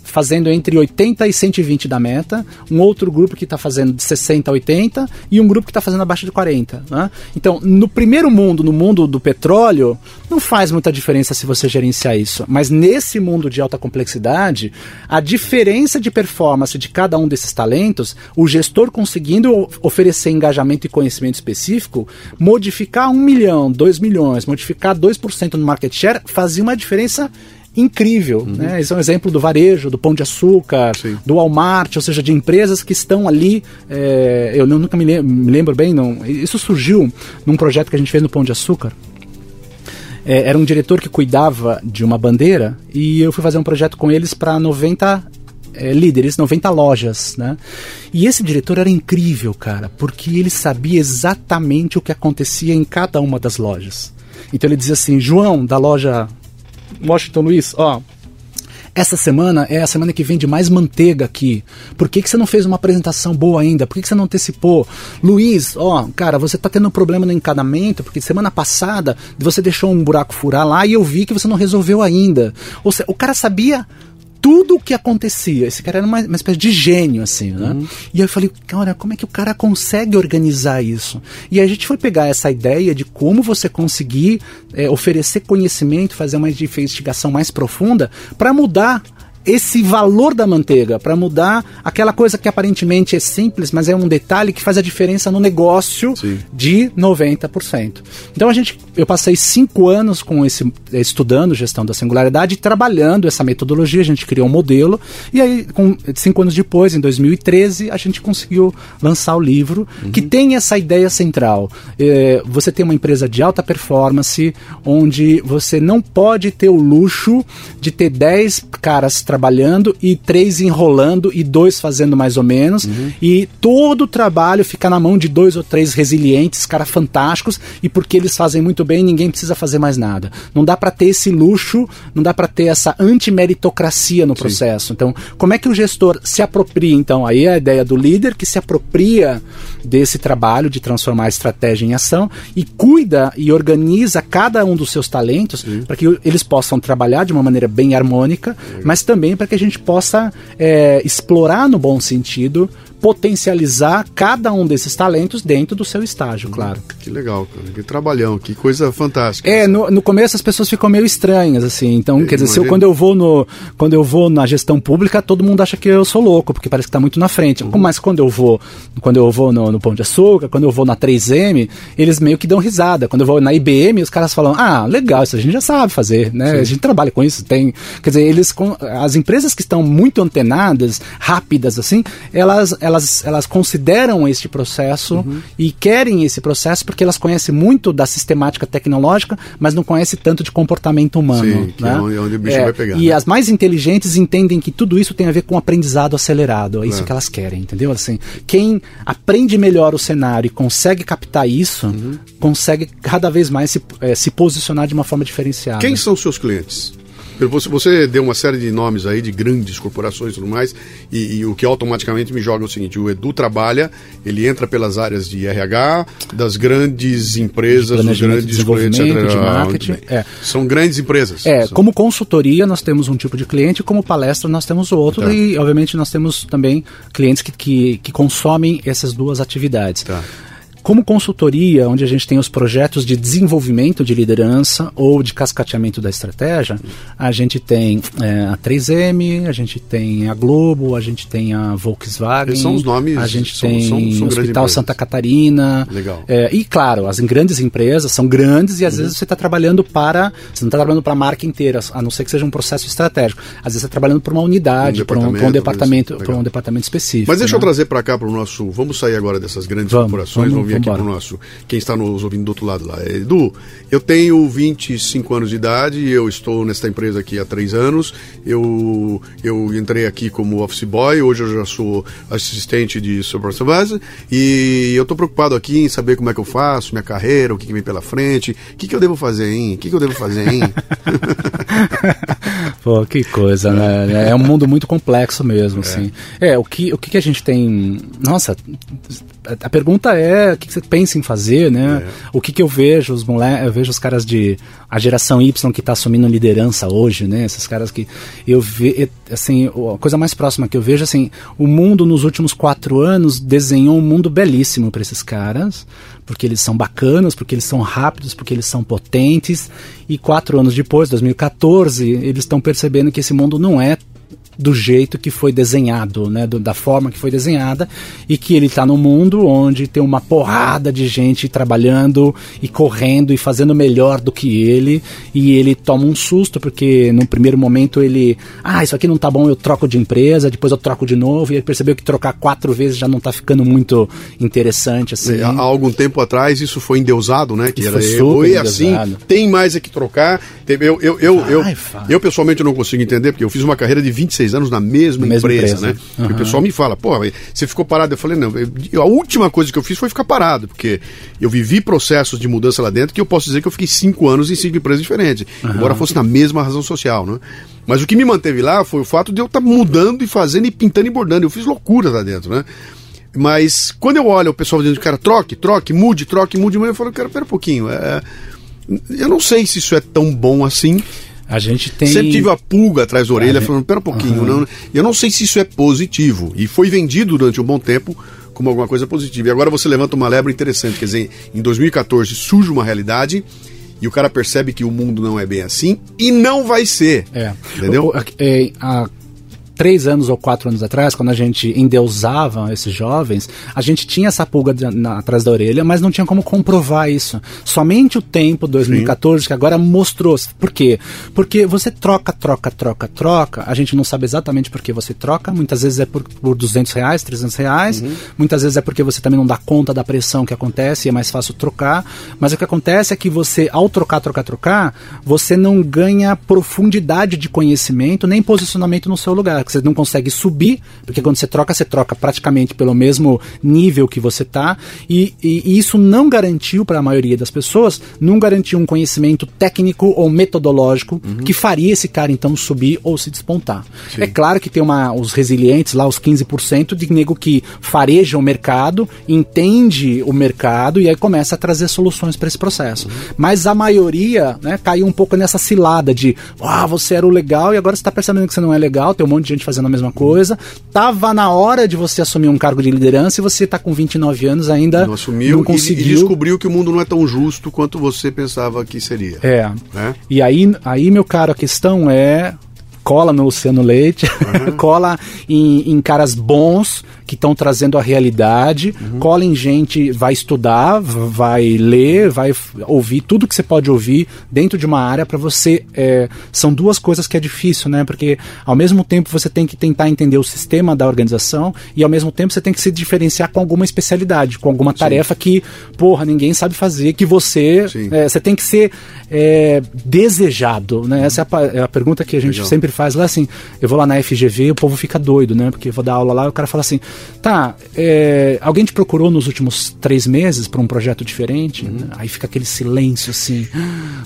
fazendo entre 80 e 120 da meta, um outro grupo que está fazendo de 60 a 80 e um grupo que está fazendo abaixo de 40. né? Então, no primeiro mundo, no mundo do petróleo, não faz muita diferença se você gerenciar isso. Mas nesse mundo de alta complexidade, a diferença de performance de cada um desses talentos, o gestor conseguindo oferecer engajamento e conhecimento específico, modificar 1 milhão, 2 milhões, modificar 2% no market share, fazia uma diferença incrível. Né? Esse é um exemplo do varejo, do Pão de Açúcar, Sim. do Walmart, ou seja, de empresas que estão ali. é, eu nu- nunca me lem- me lembro bem, não. Isso surgiu num projeto que a gente fez no Pão de Açúcar. é, era um diretor que cuidava de uma bandeira e eu fui fazer um projeto com eles para 90 é, líderes, 90 lojas, né? E esse diretor era incrível, cara, porque ele sabia exatamente o que acontecia em cada uma das lojas. Então ele dizia assim, João, da loja Washington Luiz, ó, essa semana é a semana que vende mais manteiga aqui. Por que, que você não fez uma apresentação boa ainda? Por que, que você não antecipou? Luiz, ó, cara, você tá tendo um problema no encanamento, porque semana passada você deixou um buraco furar lá e eu vi que você não resolveu ainda. Ou seja, o cara sabia tudo o que acontecia. Esse cara era uma, uma espécie de gênio, assim, né? Uhum. E aí eu falei, cara, como é que o cara consegue organizar isso? E a gente foi pegar essa ideia de como você conseguir é, oferecer conhecimento, fazer uma investigação mais profunda para mudar esse valor da manteiga, para mudar aquela coisa que aparentemente é simples, mas é um detalhe que faz a diferença no negócio Sim. de 90%. Então a gente, eu passei cinco anos com esse estudando gestão da singularidade, trabalhando essa metodologia, a gente criou um modelo e aí com, cinco anos depois, em 2013, a gente conseguiu lançar o livro uhum. que tem essa ideia central. É, você tem uma empresa de alta performance onde você não pode ter o luxo de ter 10 caras trabalhando e três enrolando e dois fazendo mais ou menos. Uhum. E todo o trabalho fica na mão de dois ou três resilientes, caras fantásticos, e porque eles fazem muito bem, ninguém precisa fazer mais nada. Não dá para ter esse luxo, não dá para ter essa antimeritocracia no processo. Sim. Então, como é que o gestor se apropria? Então, aí é a ideia do líder que se apropria desse trabalho de transformar a estratégia em ação e cuida e organiza cada um dos seus talentos para que eles possam trabalhar de uma maneira bem harmônica, mas também também para que a gente possa é, explorar no bom sentido potencializar cada um desses talentos dentro do seu estágio, hum, claro. Que legal, cara. que trabalhão, que coisa fantástica. É, no, no começo as pessoas ficam meio estranhas, assim. Então, eu quer dizer, se eu, quando eu vou no quando eu vou na gestão pública, todo mundo acha que eu sou louco, porque parece que está muito na frente. Uhum. Mas quando eu vou quando eu vou no, no Pão de Açúcar, quando eu vou na 3M, eles meio que dão risada. Quando eu vou na IBM, os caras falam: "Ah, legal, isso a gente já sabe fazer, né? Sim. A gente trabalha com isso, tem". Quer dizer, eles as empresas que estão muito antenadas, rápidas assim, elas elas elas consideram este processo uhum. e querem esse processo porque elas conhecem muito da sistemática tecnológica, mas não conhecem tanto de comportamento humano. Sim, né? é onde o bicho é, vai pegar. E né? as mais inteligentes entendem que tudo isso tem a ver com aprendizado acelerado. É isso é. que elas querem, entendeu? Assim, quem aprende melhor o cenário e consegue captar isso, uhum. consegue cada vez mais se, é, se posicionar de uma forma diferenciada. Quem são os seus clientes? Você, você deu uma série de nomes aí de grandes corporações e tudo mais, e, e, o que automaticamente me joga é o seguinte: o Edu trabalha, ele entra pelas áreas de RH, das grandes empresas, dos grandes desenvolvimento, de marketing. É. São grandes empresas. É, são... como consultoria nós temos um tipo de cliente, como palestra nós temos outro, tá. e obviamente nós temos também clientes que, que, que consomem essas duas atividades. Tá. Como consultoria, onde a gente tem os projetos de desenvolvimento de liderança ou de cascateamento da estratégia, a gente tem é, a 3M, a gente tem a Globo, a gente tem a Volkswagen. São os nomes. A gente são, tem o Hospital Santa Catarina. Legal. É, e claro, as grandes empresas são grandes e às uhum. vezes você está trabalhando para. Você não está trabalhando para a marca inteira, a não ser que seja um processo estratégico. Às vezes você está trabalhando para uma unidade, um para um, um, departamento, para um departamento específico. Mas deixa né? eu trazer para cá para o nosso. Vamos sair agora dessas grandes vamos, corporações. Vamos, vir aqui para o nosso, quem está nos ouvindo do outro lado lá. Edu, eu tenho 25 anos de idade, eu estou nesta empresa aqui há três anos, eu, eu entrei aqui como office boy, hoje eu já sou assistente de supervisor e eu estou preocupado aqui em saber como é que eu faço, minha carreira, o que, que vem pela frente, o que, que eu devo fazer, hein? O que, que eu devo fazer, hein? Pô, que coisa, né? É um mundo muito complexo mesmo, é. assim. É, o que, o que a gente tem... Nossa, a pergunta é o que você pensa em fazer, né? É. O que, que eu vejo, os moleques, eu vejo os caras de a geração Y que está assumindo liderança hoje, né? Esses caras que eu vejo, assim, a coisa mais próxima que eu vejo, assim, o mundo nos últimos quatro anos desenhou um mundo belíssimo para esses caras, porque eles são bacanas, porque eles são rápidos, porque eles são potentes. E quatro anos depois, 2014, eles estão percebendo que esse mundo não é do jeito que foi desenhado, né, do, da forma que foi desenhada, e que ele está num mundo onde tem uma porrada de gente trabalhando e correndo e fazendo melhor do que ele, e ele toma um susto porque no primeiro momento ele, ah, isso aqui não tá bom, eu troco de empresa, depois eu troco de novo, e ele percebeu que trocar quatro vezes já não tá ficando muito interessante assim. Há, há algum tempo atrás isso foi endeusado, né? Que Isso era foi assim, tem mais é que trocar. Eu, eu, eu, eu, vai. eu pessoalmente não consigo entender, porque eu fiz uma carreira de 26 anos na mesma, Na mesma empresa, empresa. né? E o pessoal me fala, pô, você ficou parado. Eu falei, não, eu- a última coisa que eu fiz foi ficar parado, porque eu vivi processos de mudança lá dentro que eu posso dizer que eu fiquei cinco anos em cinco empresas diferentes, embora fosse na mesma razão social, né? Mas o que me manteve lá foi o fato de eu estar mudando e fazendo e pintando e bordando. Eu fiz loucura lá dentro, né? Mas quando eu olho o pessoal dizendo, cara, troque, troque, mude, troque, mude, eu falo, cara, pera um pouquinho. é, Eu não sei se isso é tão bom assim. A gente tem Sempre tive a pulga atrás da orelha, Ah, falando, pera um pouquinho. Não, eu não sei se isso é positivo. E foi vendido durante um bom tempo como alguma coisa positiva. E agora você levanta uma lebre interessante. Quer dizer, em 2014 surge uma realidade e o cara percebe que o mundo não é bem assim e não vai ser. É. Entendeu? O- é, há três anos ou quatro anos atrás, quando a gente endeusava esses jovens, a gente tinha essa pulga de- na- atrás da orelha, mas não tinha como comprovar isso. Somente o tempo 2014 que agora mostrou. Por quê? Porque você troca, troca, troca, troca. A gente não sabe exatamente por que você troca. Muitas vezes é por, por 200 reais, 300 reais. Muitas vezes é porque você também não dá conta da pressão que acontece e é mais fácil trocar. Mas o que acontece é que você, ao trocar, trocar, trocar, você não ganha profundidade de conhecimento nem posicionamento no seu lugar. Que Você não consegue subir, porque quando você troca, você troca praticamente pelo mesmo nível que você tá. E, e- e isso não garantiu para a maioria das pessoas, não garantiu um conhecimento técnico ou metodológico que faria esse cara então subir ou se despontar. É claro que tem uma, os resilientes lá, os 15% de nego que fareja o mercado, entende o mercado e aí começa a trazer soluções para esse processo. Mas a maioria né, caiu um pouco nessa cilada de ah, você era o legal e agora você está percebendo que você não é legal, tem um monte de gente fazendo a mesma coisa. Tava na hora de você assumir um cargo de liderança e você está com 29 anos ainda Não assumiu não e- conseguiu. e descobriu que o mundo não é tão justo quanto você pensava que seria. É. Né? E aí, aí, meu caro, a questão é cola no Luciano Leite, cola em, em caras bons que estão trazendo a realidade, cola em gente, vai estudar, vai ler, vai ouvir tudo que você pode ouvir dentro de uma área para você. é, são duas coisas que é difícil, né? Porque ao mesmo tempo você tem que tentar entender o sistema da organização e ao mesmo tempo você tem que se diferenciar com alguma especialidade, com alguma tarefa que, porra, ninguém sabe fazer, que você Sim. é, você tem que ser é, desejado, né? Essa é a, é a pergunta que a gente Legal. sempre faz lá, assim, eu vou lá na FGV, o povo fica doido, né? Porque eu vou dar aula lá e o cara fala assim, tá, é, alguém te procurou nos últimos três meses para um projeto diferente? Uhum. Aí fica aquele silêncio, assim,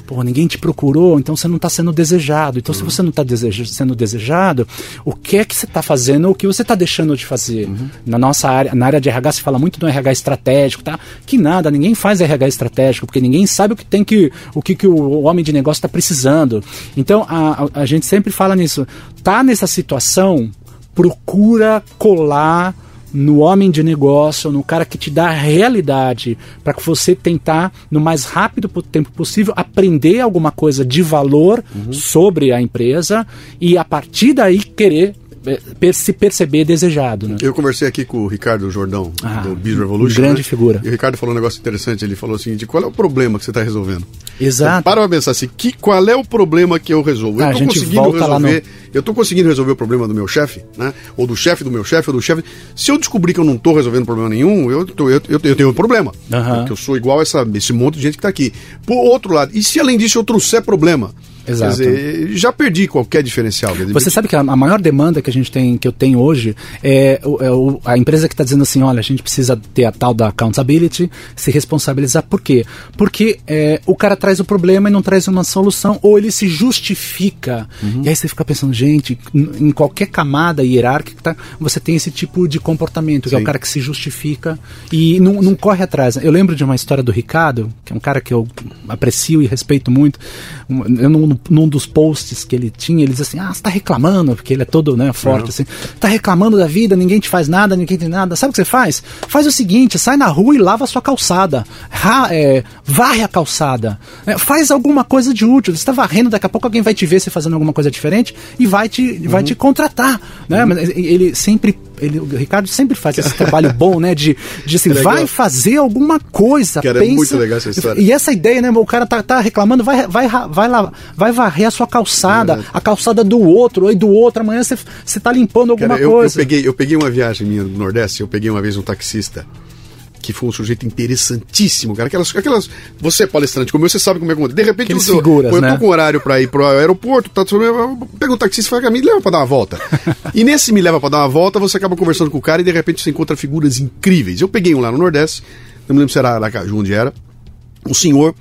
pô, ninguém te procurou, então você não está sendo desejado. Então se Uhum. você não está sendo desejado, o que é que você está fazendo, o que você está deixando de fazer? Uhum. Na nossa área, na área de RH se fala muito do RH estratégico, tá? Que nada, ninguém faz RH estratégico, porque ninguém sabe o que tem que, o que, que o homem de negócio está precisando. Então a, a, a gente sempre fala nisso. Tá nessa situação, procura colar no homem de negócio, no cara que te dá a realidade, para que você tentar, no mais rápido po- tempo possível, aprender alguma coisa de valor sobre a empresa e a partir daí querer se perceber desejado. Né? Eu conversei aqui com o Ricardo Jordão, Ah, do Biz Revolution. grande né? figura. E o Ricardo falou um negócio interessante. Ele falou o seguinte: qual é o problema que você está resolvendo? Exato. Para pra pensar assim, que, qual é o problema que eu resolvo? Ah, eu gente conseguindo lá no- resolver. Eu tô conseguindo resolver o problema do meu chefe, né? Ou do chefe do meu chefe, ou do chefe. Se eu descobrir que eu não tô resolvendo problema nenhum, eu, tô- eu, eu, eu tenho um problema. Aham. Porque eu sou igual a essa, esse monte de gente que tá aqui. Por outro lado, e se além disso eu trouxer problema? Exato. Quer dizer, já perdi qualquer diferencial. Você sabe que a, a maior demanda que a gente tem, que eu tenho hoje, é, é o- a empresa que está dizendo assim, olha, a gente precisa ter a tal da accountability, se responsabilizar. Por quê? Porque é, o cara traz o problema e não traz uma solução, ou ele se justifica. E aí você fica pensando, gente, em qualquer camada hierárquica, tá, você tem esse tipo de comportamento, que é o Sim. cara que se justifica e não, não corre atrás. Eu lembro de uma história do Ricardo, que é um cara que eu aprecio e respeito muito. Eu não, no, num dos posts que ele tinha, ele diz assim: Ah, você tá reclamando, porque ele é todo né, forte, uhum. assim, tá reclamando da vida, ninguém te faz nada, ninguém tem nada. Sabe o que você faz? Faz o seguinte: sai na rua e lava a sua calçada. É, varre a calçada. É, faz alguma coisa de útil. Você está varrendo, daqui a pouco alguém vai te ver você fazendo alguma coisa diferente e vai te, uhum. vai te contratar. Né? Uhum. Mas ele sempre ele, o Ricardo sempre faz esse trabalho bom, né? De, de assim, vai fazer alguma coisa. Cara, pensa, é muito legal essa história. E essa ideia, né? O cara tá, tá reclamando, vai, vai, vai lá, vai varrer a sua calçada, a calçada do outro, e do outro, amanhã você, você tá limpando alguma cara, eu, coisa. Eu peguei, eu peguei uma viagem minha no Nordeste, eu peguei uma vez um taxista que foi um sujeito interessantíssimo, cara. Aquelas, aquelas você é palestrante como eu, você sabe como é que De repente, eu, figuras, eu, né? eu tô com horário para ir pro aeroporto, tá, pega um taxista e fala, me leva para dar uma volta. e nesse me leva para dar uma volta, você acaba conversando com o cara e de repente você encontra figuras incríveis. Eu peguei um lá no Nordeste, não me lembro se era Aracaju, onde era, um senhor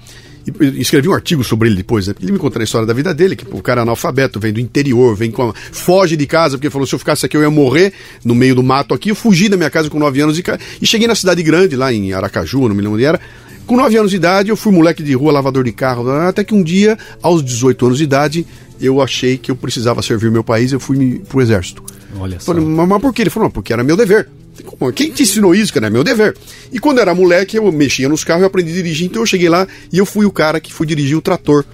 e escrevi um artigo sobre ele depois. Né? Ele me contou a história da vida dele, que o cara é analfabeto, vem do interior, vem com. foge de casa, porque falou: se eu ficasse aqui eu ia morrer no meio do mato aqui. Eu fugi da minha casa com 9 anos e, e cheguei na cidade grande, lá em Aracaju, não me lembro onde era. Com 9 anos de idade, eu fui moleque de rua, lavador de carro, até que um dia, aos 18 anos de idade, eu achei que eu precisava servir meu país, eu fui pro exército. Olha só. Falei, mas, mas por quê? Ele falou, porque era meu dever. Quem te ensinou isso, cara? É meu dever. E quando eu era moleque, eu mexia nos carros, eu aprendi a dirigir, então eu cheguei lá e eu fui o cara que foi dirigir o trator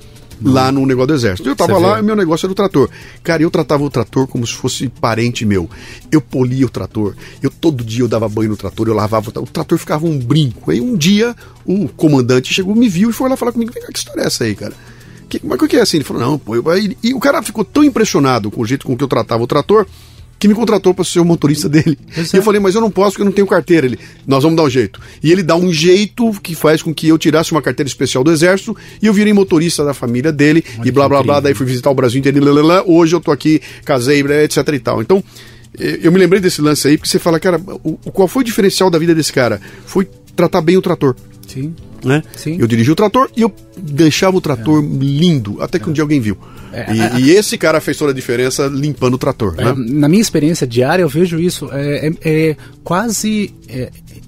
lá no negócio do exército. Eu tava lá e meu negócio era o trator. Cara, eu tratava o trator como se fosse parente meu. Eu polia o trator. Eu todo dia eu dava banho no trator, eu lavava o trator. O trator ficava um brinco. Aí um dia o comandante chegou, me viu e foi lá falar comigo: Vem cá, que história é essa aí, cara? Que, mas o que é assim? Ele falou: Não, pô. Eu... E o cara ficou tão impressionado com o jeito com que eu tratava o trator que me contratou para ser o motorista dele. E eu falei, mas eu não posso porque eu não tenho carteira. Ele, nós vamos dar um jeito. E ele dá um jeito que faz com que eu tirasse uma carteira especial do Exército e eu virei motorista da família dele e blá blá blá. Daí fui visitar o Brasil inteiro. Hoje eu tô aqui, casei, etc e tal. Então, eu me lembrei desse lance aí porque você fala, cara, o, qual foi o diferencial da vida desse cara? Foi tratar bem o trator. Sim. Né? Sim. Eu dirigi o trator e eu deixava o trator é. lindo, até que é. um dia alguém viu. É, e, é, e, esse cara fez toda a diferença limpando o trator. Né? Na minha experiência diária, eu vejo isso. É, é, é quase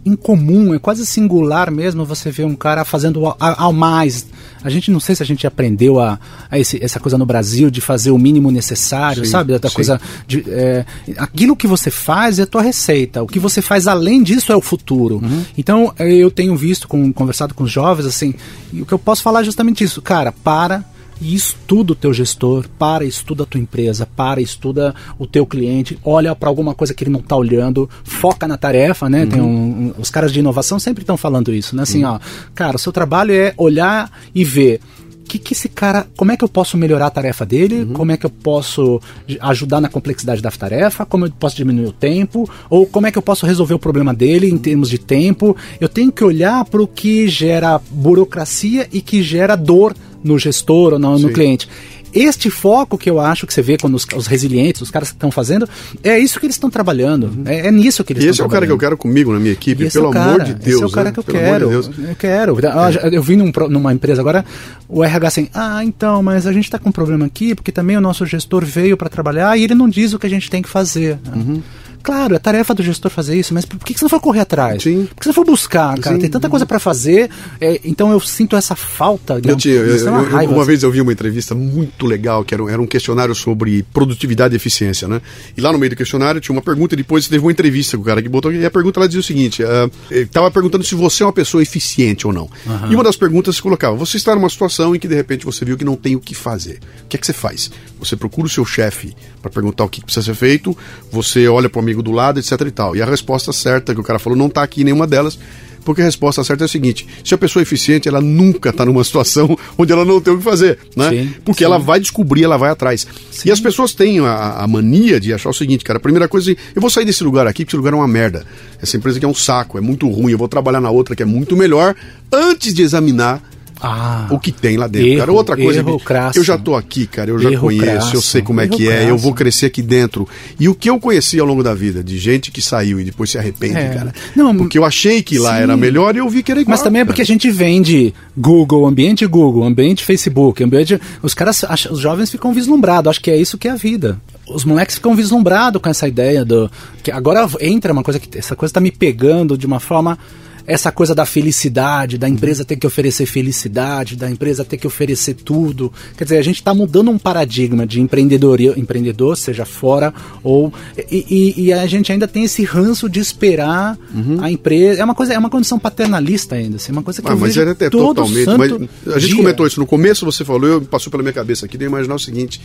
incomum, é quase singular mesmo você ver um cara fazendo ao, ao mais. A gente não sei se a gente aprendeu a, a esse, essa coisa no Brasil de fazer o mínimo necessário, sim, sabe? Da coisa de, é, aquilo que você faz é a tua receita. O que você faz além disso é o futuro. Uhum. Então eu tenho visto, com, conversado com os jovens, assim, e o que eu posso falar é justamente isso. Cara, para e estuda o teu gestor, para, estuda a tua empresa, para, estuda o teu cliente, olha para alguma coisa que ele não está olhando, foca na tarefa, né? Uhum. Tem um, um, os caras de inovação sempre estão falando isso, né? Assim, uhum. ó, cara, o seu trabalho é olhar e ver que, que esse cara, como é que eu posso melhorar a tarefa dele, uhum. como é que eu posso ajudar na complexidade da tarefa, como eu posso diminuir o tempo, ou como é que eu posso resolver o problema dele em termos de tempo. Eu tenho que olhar para o que gera burocracia e que gera dor no gestor ou no, no cliente. Este foco que eu acho que você vê quando os, os resilientes, os caras que estão fazendo, é isso que eles estão trabalhando. Uhum. É, é, nisso que eles estão trabalhando. Esse é o cara que eu quero comigo na minha equipe, pelo é cara, amor de Deus. Esse é o cara né? que eu pelo quero. De eu quero. É. Eu vim num, numa empresa agora, o RH assim, ah, então, mas a gente está com um problema aqui, porque também o nosso gestor veio para trabalhar e ele não diz o que a gente tem que fazer. Uhum. Claro, é tarefa do gestor fazer isso, mas por que você não for correr atrás? Sim. Por que você não for buscar, cara? Sim. Tem tanta coisa para fazer, é, então eu sinto essa falta. Eu, tinha, eu, é uma, eu, raiva, uma assim. vez eu vi uma entrevista muito legal, que era, era um questionário sobre produtividade e eficiência, né? E lá no meio do questionário tinha uma pergunta, e depois teve uma entrevista com o cara que botou, e a pergunta ela dizia o seguinte: uh, ele estava perguntando se você é uma pessoa eficiente ou não. Uhum. E uma das perguntas se colocava: você está numa situação em que de repente você viu que não tem o que fazer. O que é que você faz? Você procura o seu chefe para perguntar o que precisa ser feito, você olha para o amigo do lado, etc e tal. E a resposta certa que o cara falou não está aqui nenhuma delas, porque a resposta certa é a seguinte: se a pessoa é eficiente, ela nunca está numa situação onde ela não tem o que fazer, né? Sim, porque sim. ela vai descobrir, ela vai atrás. Sim. E as pessoas têm a, a, mania de achar o seguinte, cara: a primeira coisa, é, eu vou sair desse lugar aqui, porque esse lugar é uma merda. Essa empresa aqui é um saco, é muito ruim, eu vou trabalhar na outra que é muito melhor, antes de examinar ah, o que tem lá dentro. Erro, cara, outra coisa, erro, eu já tô aqui, cara, eu já erro, conheço, crasso, eu sei como é que é, eu vou crescer aqui dentro. E o que eu conheci ao longo da vida, de gente que saiu e depois se arrepende, é. cara. Não, porque eu achei que lá sim. era melhor e eu vi que era igual. Mas também é porque a gente vende Google, ambiente Google, ambiente Facebook, ambiente. Os caras, os jovens ficam vislumbrados, acho que é isso que é a vida os moleques ficam vislumbrados com essa ideia do que agora entra uma coisa que essa coisa está me pegando de uma forma essa coisa da felicidade, da empresa ter que oferecer felicidade, da empresa ter que oferecer tudo. Quer dizer, a gente está mudando um paradigma de empreendedor, empreendedor, seja fora ou. E, e, e, a gente ainda tem esse ranço de esperar uhum. a empresa. É uma coisa, é uma condição paternalista ainda. Assim, é uma coisa que ah, eu mas vejo é, é totalmente. Mas a gente dia. comentou isso no começo, você falou, eu passou pela minha cabeça aqui, de imaginar o seguinte.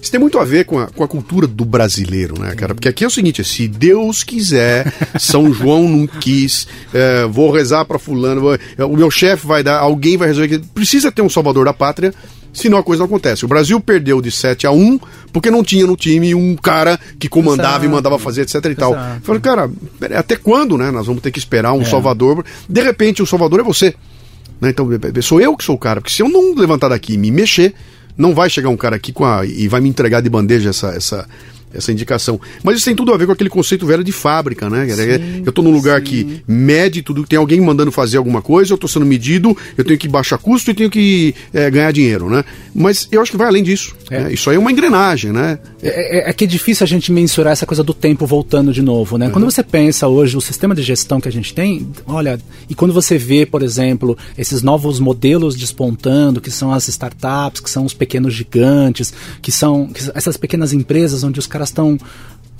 Isso tem muito a ver com a, com a cultura do brasileiro, né, cara? Porque aqui é o seguinte: se Deus quiser, São João não quis, é, vou rezar para Fulano, vou, é, o meu chefe vai dar, alguém vai resolver. Precisa ter um salvador da pátria, senão a coisa não acontece. O Brasil perdeu de 7 a 1 porque não tinha no time um cara que comandava Exato. e mandava fazer, etc e tal. Falei, cara, até quando, né? Nós vamos ter que esperar um é. salvador. De repente, o salvador é você. Né? Então, sou eu que sou o cara, porque se eu não levantar daqui e me mexer não vai chegar um cara aqui com a, e vai me entregar de bandeja essa, essa, essa indicação. Mas isso tem tudo a ver com aquele conceito velho de fábrica, né? Sim, eu estou num lugar sim. que mede tudo, tem alguém mandando fazer alguma coisa, eu estou sendo medido, eu tenho que baixar custo e tenho que é, ganhar dinheiro, né? Mas eu acho que vai além disso. É. Né? Isso aí é uma engrenagem, né? É, é, é, que é difícil a gente mensurar essa coisa do tempo voltando de novo, né? Uhum. Quando você pensa hoje o sistema de gestão que a gente tem, olha, e quando você vê, por exemplo, esses novos modelos despontando, que são as startups, que são os pequenos gigantes, que são essas pequenas empresas onde os caras caras estão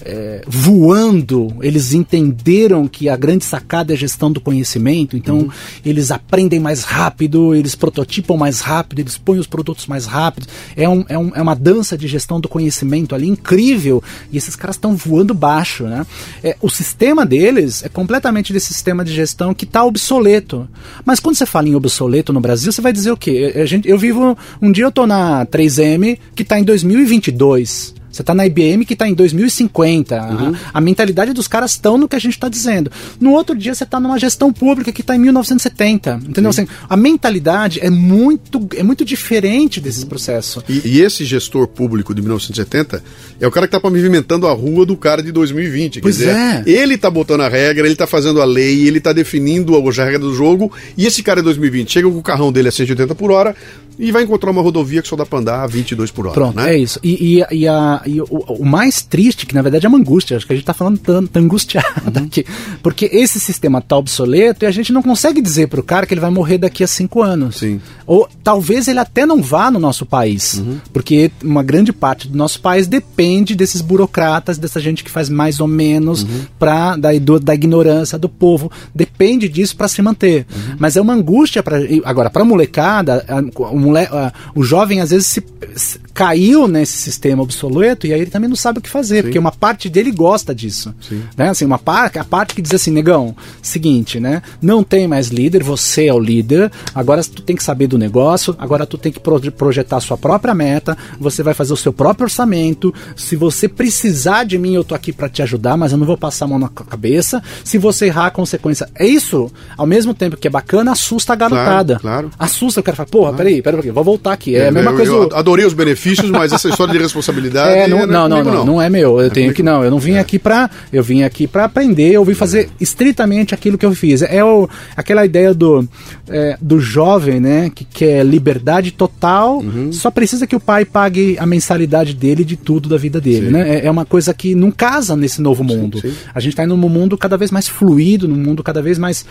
é, voando, eles entenderam que a grande sacada é a gestão do conhecimento, então uhum. eles aprendem mais rápido, eles prototipam mais rápido, eles põem os produtos mais rápido. É, um, é, um, é uma dança de gestão do conhecimento ali incrível e esses caras estão voando baixo. Né? É, o sistema deles é completamente desse sistema de gestão que está obsoleto. Mas quando você fala em obsoleto no Brasil, você vai dizer o quê? A gente, eu vivo. Um dia eu estou na 3M que está em 2022. Você está na IBM que está em 2050. Uhum. A, a, mentalidade dos caras estão no que a gente está dizendo. No outro dia você está numa gestão pública que está em 1970. Entendeu? Assim, a mentalidade é muito, é muito diferente desse uhum. processo. E, e, esse gestor público de 1970 é o cara que está pavimentando a rua do cara de 2020. Pois dizer, é. Ele está botando a regra, ele está fazendo a lei, ele está definindo as regras do jogo. E esse cara de 2020 chega com o carrão dele a 180 por hora e vai encontrar uma rodovia que só dá para andar a 22 por hora. Pronto, né? é isso. E, e, e a, e o, o, mais triste, que na verdade é uma angústia, acho que a gente está falando tanto angustiado uhum. aqui, porque esse sistema está obsoleto e a gente não consegue dizer para o cara que ele vai morrer daqui a cinco anos. Sim. Ou talvez ele até não vá no nosso país, uhum. porque uma grande parte do nosso país depende desses burocratas, dessa gente que faz mais ou menos uhum. pra, da, do, da ignorância do povo, depende disso para se manter. Uhum. Mas é uma angústia para agora para molecada, o, mole, o jovem às vezes se, se, caiu nesse sistema obsoleto e aí ele também não sabe o que fazer, Sim. porque uma parte dele gosta disso. Sim. Né? Assim, uma parte, a parte que diz assim, negão, seguinte, né? Não tem mais líder, você é o líder, agora tu tem que saber do negócio, agora tu tem que projetar a sua própria meta, você vai fazer o seu próprio orçamento. Se você precisar de mim, eu tô aqui para te ajudar, mas eu não vou passar a mão na cabeça. Se você errar, a consequência. É isso, ao mesmo tempo que é bacana, assusta a garotada. Claro, claro. Assusta o cara fala, porra, claro. peraí, peraí, vou voltar aqui. É, é a mesma eu, coisa. Eu adorei os benefícios, mas essa história de responsabilidade. É, não, não, não, não, não, é meu. Eu é tenho que não. Eu não vim é. aqui para, eu vim aqui para aprender. Eu vim fazer estritamente aquilo que eu fiz. É o, aquela ideia do é, do jovem, né, que quer liberdade total. Uhum. Só precisa que o pai pague a mensalidade dele de tudo da vida dele, sim. né? É, é, uma coisa que não casa nesse novo mundo. Sim, sim. A gente está indo num mundo cada vez mais fluido, num mundo cada vez mais,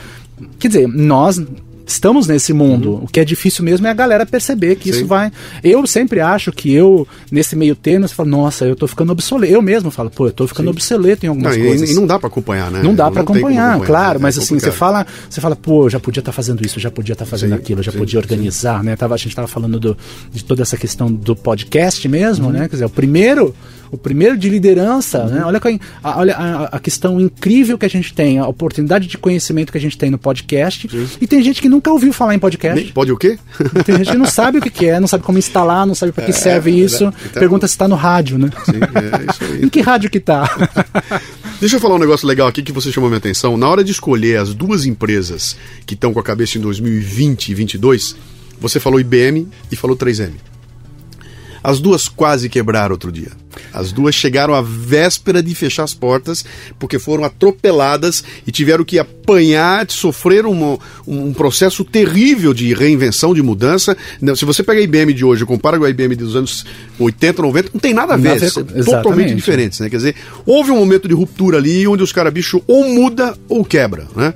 quer dizer, nós estamos nesse mundo. Uhum. O que é difícil mesmo é a galera perceber que Sim. isso vai. Eu sempre acho que eu, nesse meio termo, você fala, nossa, eu tô ficando obsoleto. Eu mesmo falo, pô, eu tô ficando Sim. obsoleto em algumas não, coisas. E, e, não dá para acompanhar, né? Não dá para acompanhar, acompanhar, claro, é, mas é assim, você fala, você fala, pô, já podia estar tá fazendo isso, já podia estar tá fazendo Sim. aquilo, já podia organizar, né? Tava, a gente tava falando do, de toda essa questão do podcast mesmo, uhum. né? Quer dizer, o primeiro o primeiro de liderança, uhum. né? Olha, a, olha a, a, questão incrível que a gente tem, a oportunidade de conhecimento que a gente tem no podcast. Sim. E tem gente que nunca ouviu falar em podcast. Nem, pode o quê? Tem gente que não sabe o que, é, não sabe como instalar, não sabe para que é, serve é, isso. Então, Pergunta se está no rádio, né? Sim, é isso aí. em que rádio que tá? Deixa eu falar um negócio legal aqui que você chamou minha atenção. Na hora de escolher as duas empresas que estão com a cabeça em 2020 e 2022, você falou IBM e falou 3M. As duas quase quebraram outro dia. As duas chegaram à véspera de fechar as portas porque foram atropeladas e tiveram que apanhar, sofrer um, um processo terrível de reinvenção, de mudança. Se você pega a IBM de hoje e compara com a IBM dos anos 80, 90, não tem nada a ver. São totalmente diferentes, né? Quer dizer, houve um momento de ruptura ali onde os caras, bicho, ou muda ou quebra, né?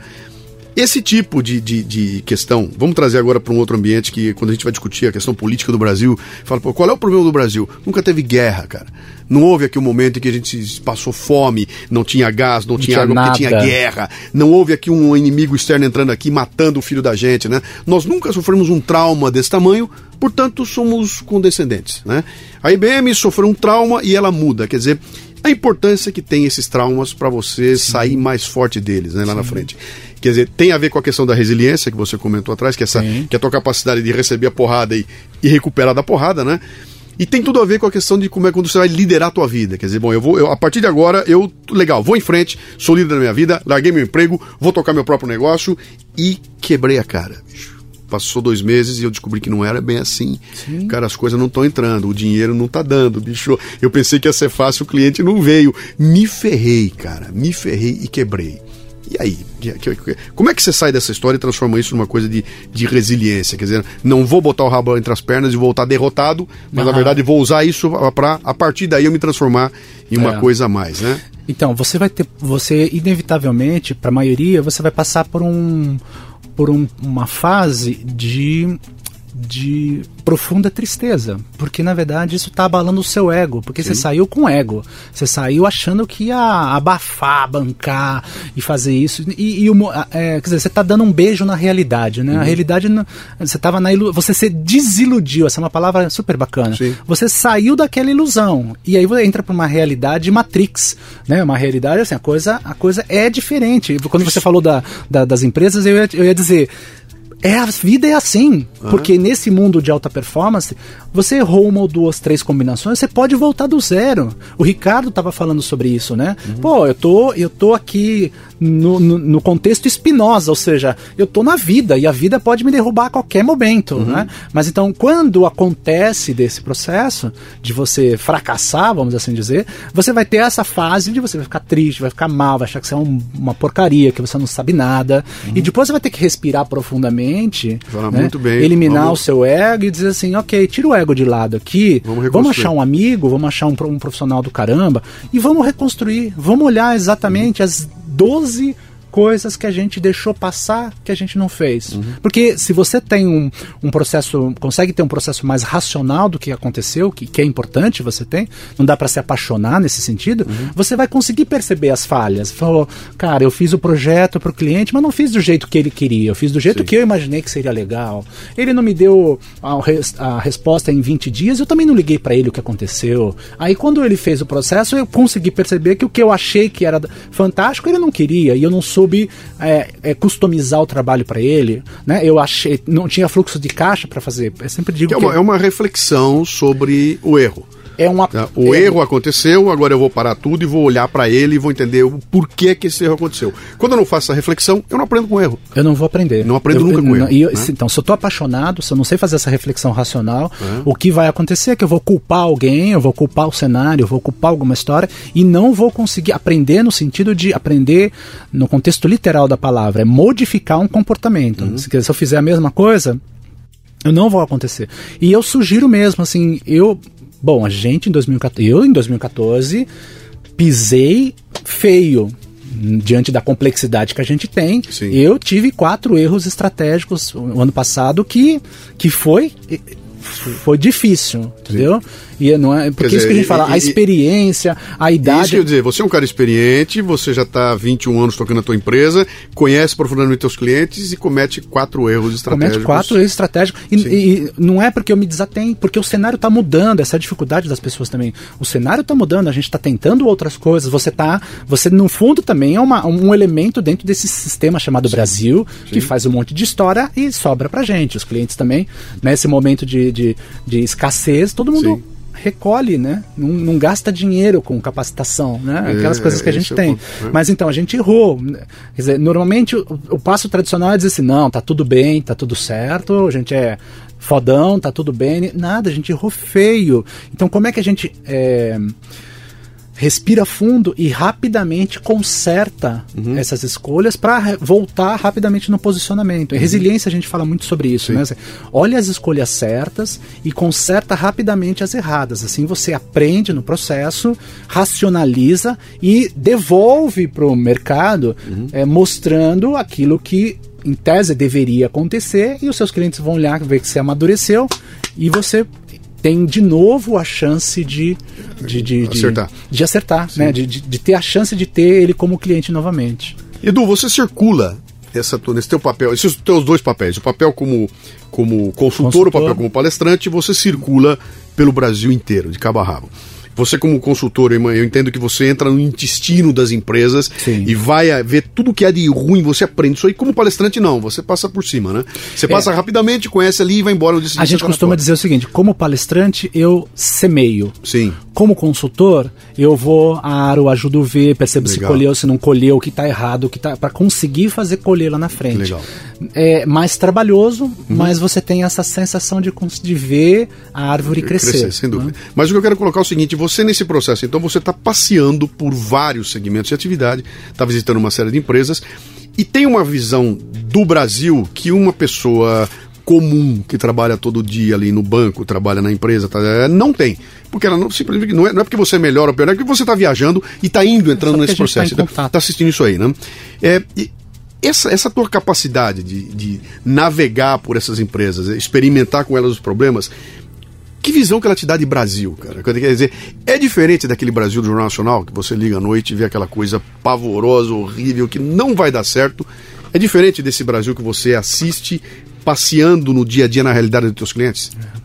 Esse tipo de, de, de questão, vamos trazer agora para um outro ambiente que, quando a gente vai discutir a questão política do Brasil, fala, pô, qual é o problema do Brasil? Nunca teve guerra, cara. Não houve aqui um momento em que a gente passou fome, não tinha gás, não, não tinha, tinha água, nada. porque tinha guerra. Não houve aqui um inimigo externo entrando aqui, matando o filho da gente, né? Nós nunca sofremos um trauma desse tamanho, portanto somos condescendentes, né? A IBM sofreu um trauma e ela muda, quer dizer, a importância que tem esses traumas para você Sim. sair mais forte deles, né, lá Sim. na frente. Quer dizer, tem a ver com a questão da resiliência que você comentou atrás, que, é essa, que é a tua capacidade de receber a porrada e, e recuperar da porrada, né? E tem tudo a ver com a questão de como é quando você vai liderar a tua vida. Quer dizer, bom, eu vou, eu, a partir de agora, eu, legal, vou em frente, sou líder da minha vida, larguei meu emprego, vou tocar meu próprio negócio e quebrei a cara, Passou dois meses e eu descobri que não era bem assim. Sim. Cara, as coisas não estão entrando, o dinheiro não tá dando, bicho. Eu pensei que ia ser fácil, o cliente não veio. Me ferrei, cara, me ferrei e quebrei. E aí? Como é que você sai dessa história e transforma isso numa coisa de, de resiliência? Quer dizer, não vou botar o rabo entre as pernas e voltar derrotado, mas uhum. na verdade vou usar isso para a partir daí eu me transformar em uma é. coisa a mais, né? Então, você vai ter, você inevitavelmente, para a maioria, você vai passar por um por um, uma fase de de profunda tristeza, porque na verdade isso está abalando o seu ego, porque Sim. você saiu com ego, você saiu achando que ia abafar, bancar e fazer isso, e, e é, quer dizer, você está dando um beijo na realidade, né? Uhum. A realidade, você estava na ilu você se desiludiu, essa é uma palavra super bacana. Sim. Você saiu daquela ilusão e aí você entra para uma realidade Matrix, né? Uma realidade assim, a coisa, a coisa é diferente. Quando você falou da, da das empresas, eu ia, eu ia dizer é, a vida é assim. Uhum. Porque nesse mundo de alta performance, você errou uma ou duas, três combinações, você pode voltar do zero. O Ricardo estava falando sobre isso, né? Uhum. Pô, eu tô, eu tô aqui no, no, no, contexto espinosa, ou seja, eu tô na vida e a vida pode me derrubar a qualquer momento, uhum. né? Mas então, quando acontece desse processo de você fracassar, vamos assim dizer, você vai ter essa fase de você vai ficar triste, vai ficar mal, vai achar que você é um, uma porcaria, que você não sabe nada. Uhum. E depois você vai ter que respirar profundamente, né? eliminar vamos... o seu ego e dizer assim, ok, tira o ego de lado aqui, vamos, vamos achar um amigo, vamos achar um, um profissional do caramba e vamos reconstruir, vamos olhar exatamente as 12 coisas que a gente deixou passar que a gente não fez. Uhum. Porque se você tem um, um processo, consegue ter um processo mais racional do que aconteceu, que, que é importante você tem, não dá para se apaixonar nesse sentido, uhum. você vai conseguir perceber as falhas. Falou, cara, eu fiz o projeto para o cliente, mas não fiz do jeito que ele queria, eu fiz do jeito Sim. que eu imaginei que seria legal. Ele não me deu a, a resposta em 20 dias, eu também não liguei para ele o que aconteceu. Aí quando ele fez o processo, eu consegui perceber que o que eu achei que era fantástico, ele não queria, e eu não sou soube é, é, customizar o trabalho para ele, né? Eu achei, não tinha fluxo de caixa para fazer. Eu sempre digo é uma, que é uma reflexão sobre o erro. É uma, tá? o é... erro aconteceu, agora eu vou parar tudo e vou olhar para ele e vou entender o porquê que esse erro aconteceu. Quando eu não faço essa reflexão, eu não aprendo com erro. Eu não vou aprender. Não aprendo eu, nunca eu, com erro. Eu, né? então, se eu tô apaixonado, se eu não sei fazer essa reflexão racional, é. o que vai acontecer é que eu vou culpar alguém, eu vou culpar o cenário, eu vou culpar alguma história e não vou conseguir aprender no sentido de aprender no contexto literal da palavra, é modificar um comportamento. Uhum. Se, se eu fizer a mesma coisa, eu não vou acontecer. E eu sugiro mesmo, assim, eu Bom, a gente em 2014, eu em 2014 pisei feio diante da complexidade que a gente tem. Sim. Eu tive quatro erros estratégicos o ano passado que, que foi foi difícil, entendeu? E não é, porque dizer, isso que a gente fala, e, a experiência, a idade. Isso quer dizer, você é um cara experiente, você já está há 21 anos tocando a tua empresa, conhece profundamente teus clientes e comete quatro erros estratégicos. Comete quatro erros estratégicos. E, e não é porque eu me desatenho, porque o cenário está mudando, essa é a dificuldade das pessoas também. O cenário está mudando, a gente está tentando outras coisas, você tá. Você, no fundo, também é uma, um elemento dentro desse sistema chamado Sim. Brasil, Sim. que faz um monte de história e sobra pra gente. Os clientes também, nesse momento de, de, de escassez, todo mundo. Sim recolhe, né? Não, não, gasta dinheiro com capacitação, né? Aquelas é, coisas que a gente é tem. Né? Mas então, a gente errou. Quer dizer, normalmente o, o, passo tradicional é dizer assim, não, tá tudo bem, tá tudo certo, a gente é fodão, tá tudo bem. Nada, a gente errou feio. Então, como é que a gente... É, respira fundo e rapidamente conserta uhum. essas escolhas para voltar rapidamente no posicionamento. Em uhum. resiliência a gente fala muito sobre isso, né? olha as escolhas certas e conserta rapidamente as erradas. Assim você aprende no processo, racionaliza e devolve para o mercado uhum. é, mostrando aquilo que em tese deveria acontecer e os seus clientes vão olhar, ver que você amadureceu e você tem de novo a chance de, de, de, de acertar, de, acertar né? De, de, de, ter a chance de ter ele como cliente novamente. Edu, você circula essa, nesse teu papel, esses teus dois papéis, o papel como, como consultor, consultor, o papel como palestrante, você circula pelo Brasil inteiro, de cabo a rabo. Você, como consultor, eu entendo que você entra no intestino das empresas Sim. e vai ver tudo que é de ruim, você aprende isso aí. Como palestrante, não, você passa por cima, né? Você passa é. rapidamente, conhece ali e vai embora. A gente costuma dizer o seguinte: como palestrante, eu semeio. Sim. Como consultor, eu vou aro, ajudo a ver, percebo Legal. se colheu, se não colheu, o que está errado, o que tá para conseguir fazer colher lá na frente. Legal. É mais trabalhoso, uhum. mas você tem essa sensação de, de ver a árvore crescer. crescer sem dúvida. Né? Mas o que eu quero colocar é o seguinte: você nesse processo, então você está passeando por vários segmentos de atividade, está visitando uma série de empresas e tem uma visão do Brasil que uma pessoa comum que trabalha todo dia ali no banco, trabalha na empresa, tá, é, não tem. Porque ela não, simplesmente não é, não é porque você é melhor ou pior, é porque você está viajando e está indo, entrando nesse tá processo. Está tá assistindo isso aí, né? É, essa, essa tua capacidade de, de navegar por essas empresas, experimentar com elas os problemas, que visão que ela te dá de Brasil, cara? Quer dizer, é diferente daquele Brasil do Jornal Nacional, que você liga à noite e vê aquela coisa pavorosa, horrível, que não vai dar certo. É diferente desse Brasil que você assiste passeando no dia a dia na realidade dos seus clientes? É.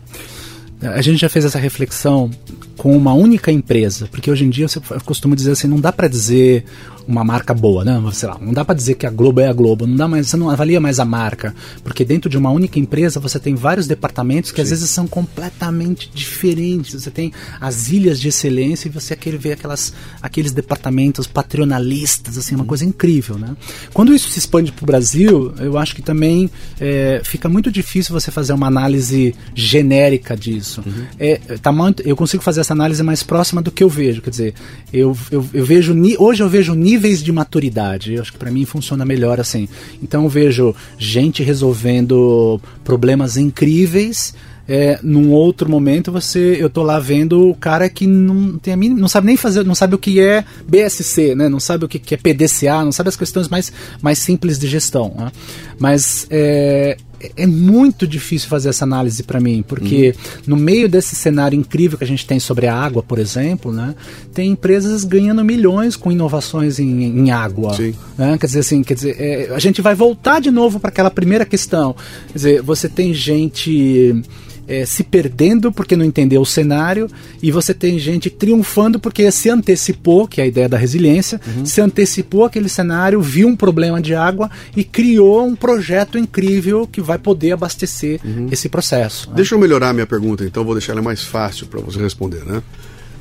A gente já fez essa reflexão com uma única empresa, porque hoje em dia eu costumo dizer assim, não dá para dizer uma marca boa, né? Sei lá, não dá para dizer que a Globo é a Globo, não dá mais, você não avalia mais a marca, porque dentro de uma única empresa você tem vários departamentos que Sim. às vezes são completamente diferentes. Você tem as ilhas de excelência e você quer ver aquelas, aqueles departamentos patronalistas, assim, uma uhum. coisa incrível, né? Quando isso se expande para o Brasil, eu acho que também é, fica muito difícil você fazer uma análise genérica disso. Uhum. É, tá, eu consigo fazer essa análise mais próxima do que eu vejo, quer dizer, eu, eu, eu vejo hoje eu vejo níveis de maturidade. Eu acho que para mim funciona melhor assim. Então eu vejo gente resolvendo problemas incríveis. É, num outro momento você eu tô lá vendo o cara que não tem a mínima, não sabe nem fazer não sabe o que é BSC né não sabe o que é PDCA não sabe as questões mais, mais simples de gestão né? Mas é, é muito difícil fazer essa análise para mim, porque uhum. no meio desse cenário incrível que a gente tem sobre a água, por exemplo, né, tem empresas ganhando milhões com inovações em, em água. Né? Quer dizer, assim, quer dizer, é, a gente vai voltar de novo para aquela primeira questão. Quer dizer, você tem gente é, se perdendo porque não entendeu o cenário e você tem gente triunfando porque se antecipou, que é a ideia da resiliência, uhum. se antecipou aquele cenário, viu um problema de água e criou um projeto incrível que vai poder abastecer uhum. esse processo. Né? Deixa eu melhorar a minha pergunta, então vou deixar ela mais fácil para você responder, né?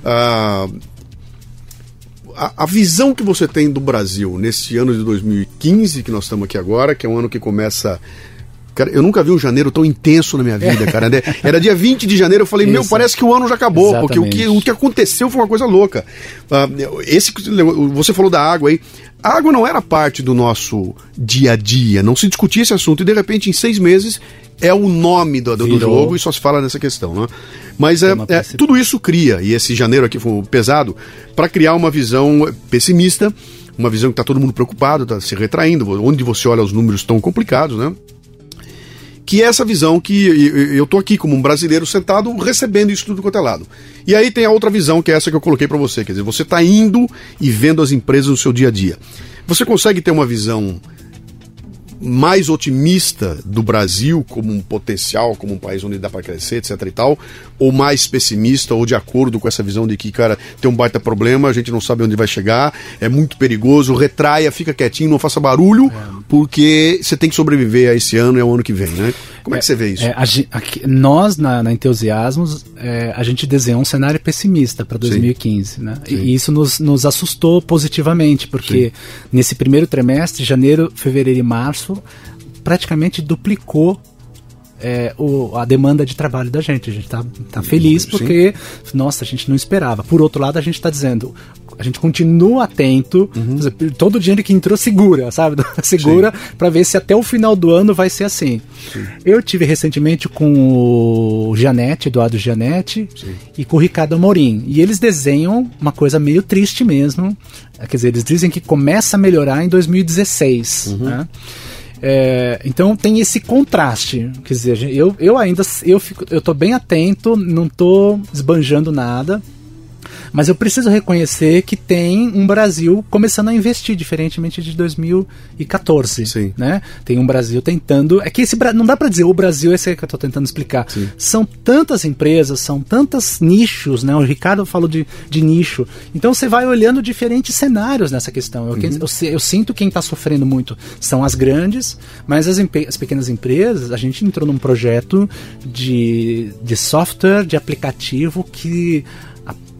Ah, a, a, visão que você tem do Brasil nesse ano de 2015 que nós estamos aqui agora, que é um ano que começa Cara, eu nunca vi um janeiro tão intenso na minha vida, cara. Né? Era dia 20 de janeiro, eu falei, Isso. meu, parece que o ano já acabou, Exatamente. porque o que, o que aconteceu foi uma coisa louca. Uh, esse, você falou da água aí. A água não era parte do nosso dia a dia, não se discutia esse assunto, e de repente, em seis meses, é o nome do, do jogo e só se fala nessa questão, né? Mas é, é, tudo isso cria, e esse janeiro aqui foi pesado, para criar uma visão pessimista, uma visão que está todo mundo preocupado, está se retraindo, onde você olha os números tão complicados, né? Que é essa visão que eu estou aqui como um brasileiro sentado recebendo isso tudo quanto é lado. E aí tem a outra visão que é essa que eu coloquei para você, quer dizer, você está indo e vendo as empresas no seu dia a dia. Você consegue ter uma visão mais otimista do Brasil como um potencial, como um país onde dá para crescer, etc e tal, ou mais pessimista ou de acordo com essa visão de que, cara, tem um baita problema, a gente não sabe onde vai chegar, é muito perigoso, retraia, fica quietinho, não faça barulho, é. Porque você tem que sobreviver a esse ano e ao ano que vem, né? Como é, é que você vê isso? É, a, a, nós, na, na Entusiasmos, é, a gente desenhou um cenário pessimista para 2015, Sim. né? Sim. E isso nos, nos assustou positivamente, porque Sim. nesse primeiro trimestre, janeiro, fevereiro e março, praticamente duplicou é, o, a demanda de trabalho da gente. A gente está tá feliz porque, nossa, a gente não esperava. Por outro lado, a gente está dizendo, a gente continua atento, uhum. todo dinheiro que entrou segura, sabe? segura para ver se até o final do ano vai ser assim. Sim. Eu tive recentemente com o Janete, Eduardo Janete, Sim. e com o Ricardo Amorim. E eles desenham uma coisa meio triste mesmo. Quer dizer, eles dizem que começa a melhorar em 2016. Uhum. Né? É, então tem esse contraste. Quer dizer, eu, eu ainda eu fico, eu tô bem atento, não tô esbanjando nada. Mas eu preciso reconhecer que tem um Brasil começando a investir, diferentemente de 2014. Sim. Né? Tem um Brasil tentando. É que esse não dá para dizer o Brasil, esse é que eu estou tentando explicar. Sim. São tantas empresas, são tantos nichos, né? O Ricardo falou de, de nicho. Então você vai olhando diferentes cenários nessa questão. Eu, uhum. eu, eu sinto quem está sofrendo muito são as grandes, mas as, as pequenas empresas, a gente entrou num projeto de, de software, de aplicativo que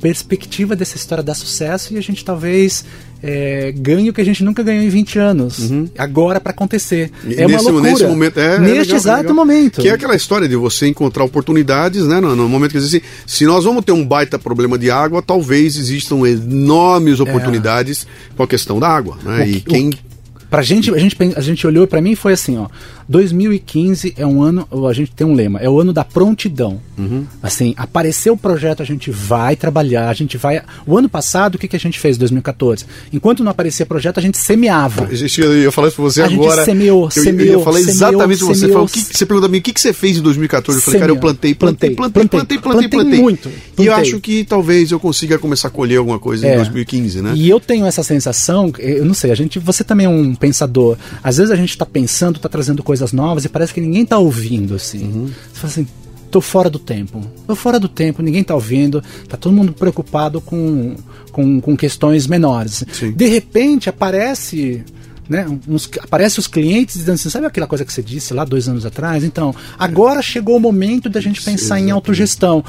perspectiva dessa história dar sucesso e a gente talvez é, ganhe o que a gente nunca ganhou em 20 anos. Uhum. Agora para acontecer. E é nesse, uma loucura. Nesse momento, é, Neste é legal, exato momento. Que é aquela história de você encontrar oportunidades, né? No, no momento que assim, se nós vamos ter um baita problema de água, talvez existam enormes oportunidades com a questão da água. Né? O, e quem. O, Pra gente, a gente, a gente olhou para mim e foi assim, ó. 2015 é um ano, a gente tem um lema, é o ano da prontidão. Uhum. Assim, apareceu o projeto, a gente vai trabalhar, a gente vai. O ano passado, o que, que a gente fez em 2014? Enquanto não aparecia projeto, a gente semeava. Eu ia falar isso pra você a agora. A gente semeou, semeou. Eu ia falar exatamente semeou, você. Falou, que, você pergunta a mim o que, que você fez em 2014? Eu falei, cara, eu plantei, plantei, plantei, plantei, plantei, plantei. plantei muito. Plantei. E eu acho que talvez eu consiga começar a colher alguma coisa é. em 2015, né? E eu tenho essa sensação, eu não sei, a gente, você também é um pensador. Às vezes a gente está pensando, está trazendo coisas novas e parece que ninguém está ouvindo, assim. Uhum. Você fala assim, tô fora do tempo. Tô fora do tempo, ninguém tá ouvindo, tá todo mundo preocupado com, com, com questões menores. Sim. De repente aparece. Né, uns, aparece os clientes dizendo assim, sabe aquela coisa que você disse lá dois anos atrás? Então, agora chegou o momento da gente pensar Sim, em autogestão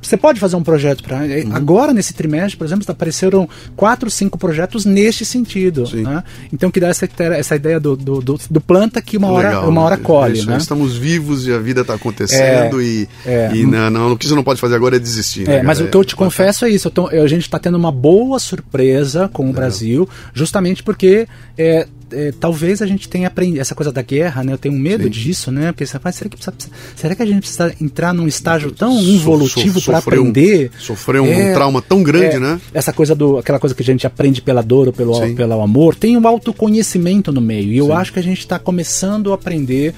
você pode fazer um projeto para. Uhum. Agora, nesse trimestre, por exemplo, apareceram quatro, cinco projetos neste sentido. Né? Então, que dá essa, essa ideia do, do, do, do planta que uma hora, uma hora colhe. É né? Estamos vivos e a vida está acontecendo é, e, é, e não, não, o que você não pode fazer agora é desistir. É, né, mas o que eu te confesso é isso. Tô, a gente está tendo uma boa surpresa com o Brasil, justamente porque é, é, talvez a gente tenha aprendido essa coisa da guerra, né? Eu tenho medo Sim. disso, né? Porque você fala, será que, precisa, será que a gente precisa entrar num estágio tão involutivo so, para aprender? Um, sofrer um, é, trauma tão grande, é, né? Essa coisa do, aquela coisa que a gente aprende pela dor ou pelo, pelo amor, tem um autoconhecimento no meio. E eu Sim. acho que a gente está começando a aprender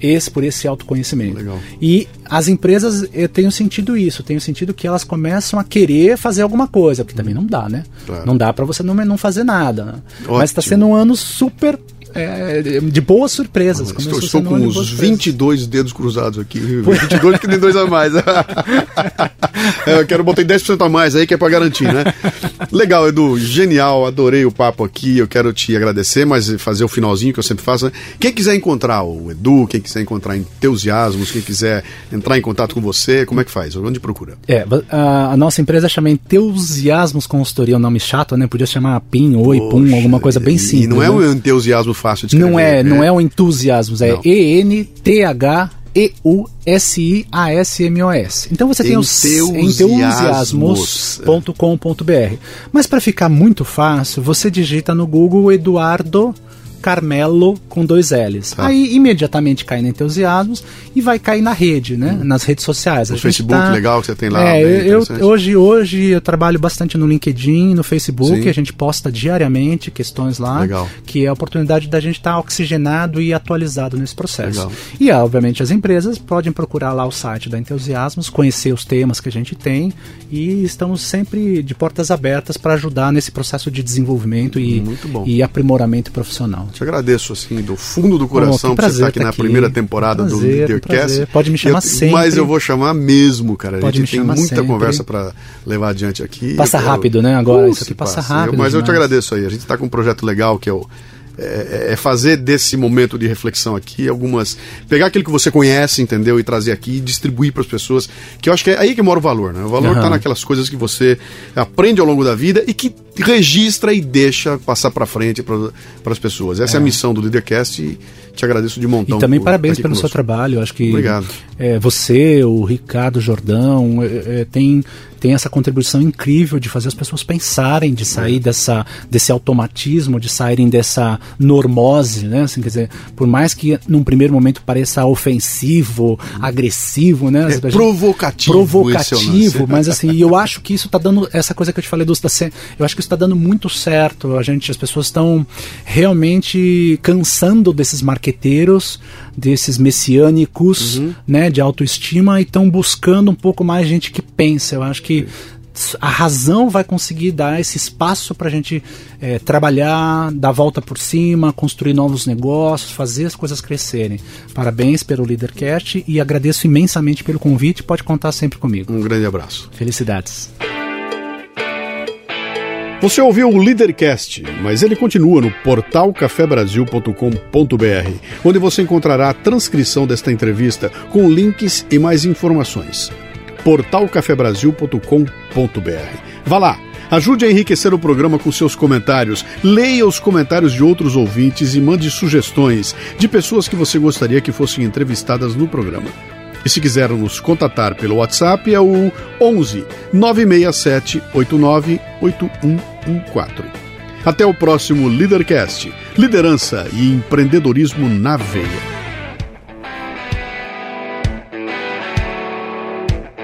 esse por esse autoconhecimento. Legal. E as empresas, eu tenho sentido isso, tenho sentido que elas começam a querer fazer alguma coisa, porque também não dá, né? Claro. Não dá para você não, não fazer nada. Né? Mas está sendo um ano super é, de boas surpresas. Ah, estou, estou com os 22 dedos cruzados aqui. 22 que tem dois a mais. é, eu quero botar 10% a mais aí que é para garantir, né? Legal, Edu, genial, adorei o papo aqui. Eu quero te agradecer, mas fazer o finalzinho que eu sempre faço. Né? Quem quiser encontrar o Edu, quem quiser encontrar Enteusiasmos, quem quiser entrar em contato com você, como é que faz? Onde procura? É, a, a nossa empresa chama Enteusiasmos Consultoria, é um nome chato, né? Podia chamar PIN, Oi, Poxa, Pum, alguma coisa bem simples. E não é né? um entusiasmo fácil de escrever. Não é, não é o entusiasmo, é E-N-T-H E-U-S-I-A-S-M-O-S. Então você tem os entusiasmos.com.br. Mas para ficar muito fácil, você digita no Google Eduardo Carmelo com dois L's. Tá. Aí imediatamente cai no Entusiasmos e vai cair na rede, né? Hum. Nas redes sociais. O Facebook tá... legal que você tem lá. É, eu, hoje, hoje eu trabalho bastante no LinkedIn, no Facebook, Sim. a gente posta diariamente questões lá, legal. que é a oportunidade da gente estar tá oxigenado e atualizado nesse processo. Legal. E obviamente as empresas podem procurar lá o site da Entusiasmos, conhecer os temas que a gente tem e estamos sempre de portas abertas para ajudar nesse processo de desenvolvimento e, e aprimoramento profissional. Te agradeço, assim, do fundo do coração Bom, por você estar aqui, tá na primeira temporada prazer, do Leadercast. Pode me chamar eu, sempre. Mas eu vou chamar mesmo, cara. Pode a gente tem muita sempre. conversa para levar adiante aqui. Passa rápido, né? Agora, isso aqui passa, passa rápido. Eu, mas demais. eu te agradeço aí. A gente está com um projeto legal que é o é, é, fazer desse momento de reflexão aqui algumas. pegar aquilo que você conhece, entendeu? E trazer aqui e distribuir para as pessoas. Que eu acho que é aí que mora o valor, né? O valor está uhum. naquelas coisas que você aprende ao longo da vida e que registra e deixa passar para frente para as pessoas. Essa é. é. a missão do Leadercast e te agradeço de montão. E também por, parabéns pelo conosco. seu trabalho. Acho que Obrigado. É, você, o Ricardo Jordão, é, é, tem tem essa contribuição incrível de fazer as pessoas pensarem, de sair é. dessa, desse automatismo, de saírem dessa normose, né? Assim, quer dizer, por mais que num primeiro momento pareça ofensivo, agressivo, né? É provocativo. Provocativo, mas assim, eu acho que isso está dando, essa coisa que eu te falei do eu acho que isso está dando muito certo. A gente, as pessoas estão realmente cansando desses marqueteiros, desses messiânicos, uhum. né, de autoestima e estão buscando um pouco mais gente que pensa. Eu acho que que a razão vai conseguir dar esse espaço para a gente é, trabalhar, dar volta por cima, construir novos negócios, fazer as coisas crescerem. Parabéns pelo Leadercast e agradeço imensamente pelo convite. Pode contar sempre comigo. Um grande abraço. Felicidades. Você ouviu o Leadercast, mas ele continua no portal cafebrasil.com.br, onde você encontrará a transcrição desta entrevista com links e mais informações portalcafebrasil.com.br. Vá lá, ajude a enriquecer o programa com seus comentários, leia os comentários de outros ouvintes e mande sugestões de pessoas que você gostaria que fossem entrevistadas no programa. E se quiser nos contatar pelo WhatsApp é o 11 967 89 8114. Até o próximo Leadercast. Liderança e empreendedorismo na veia.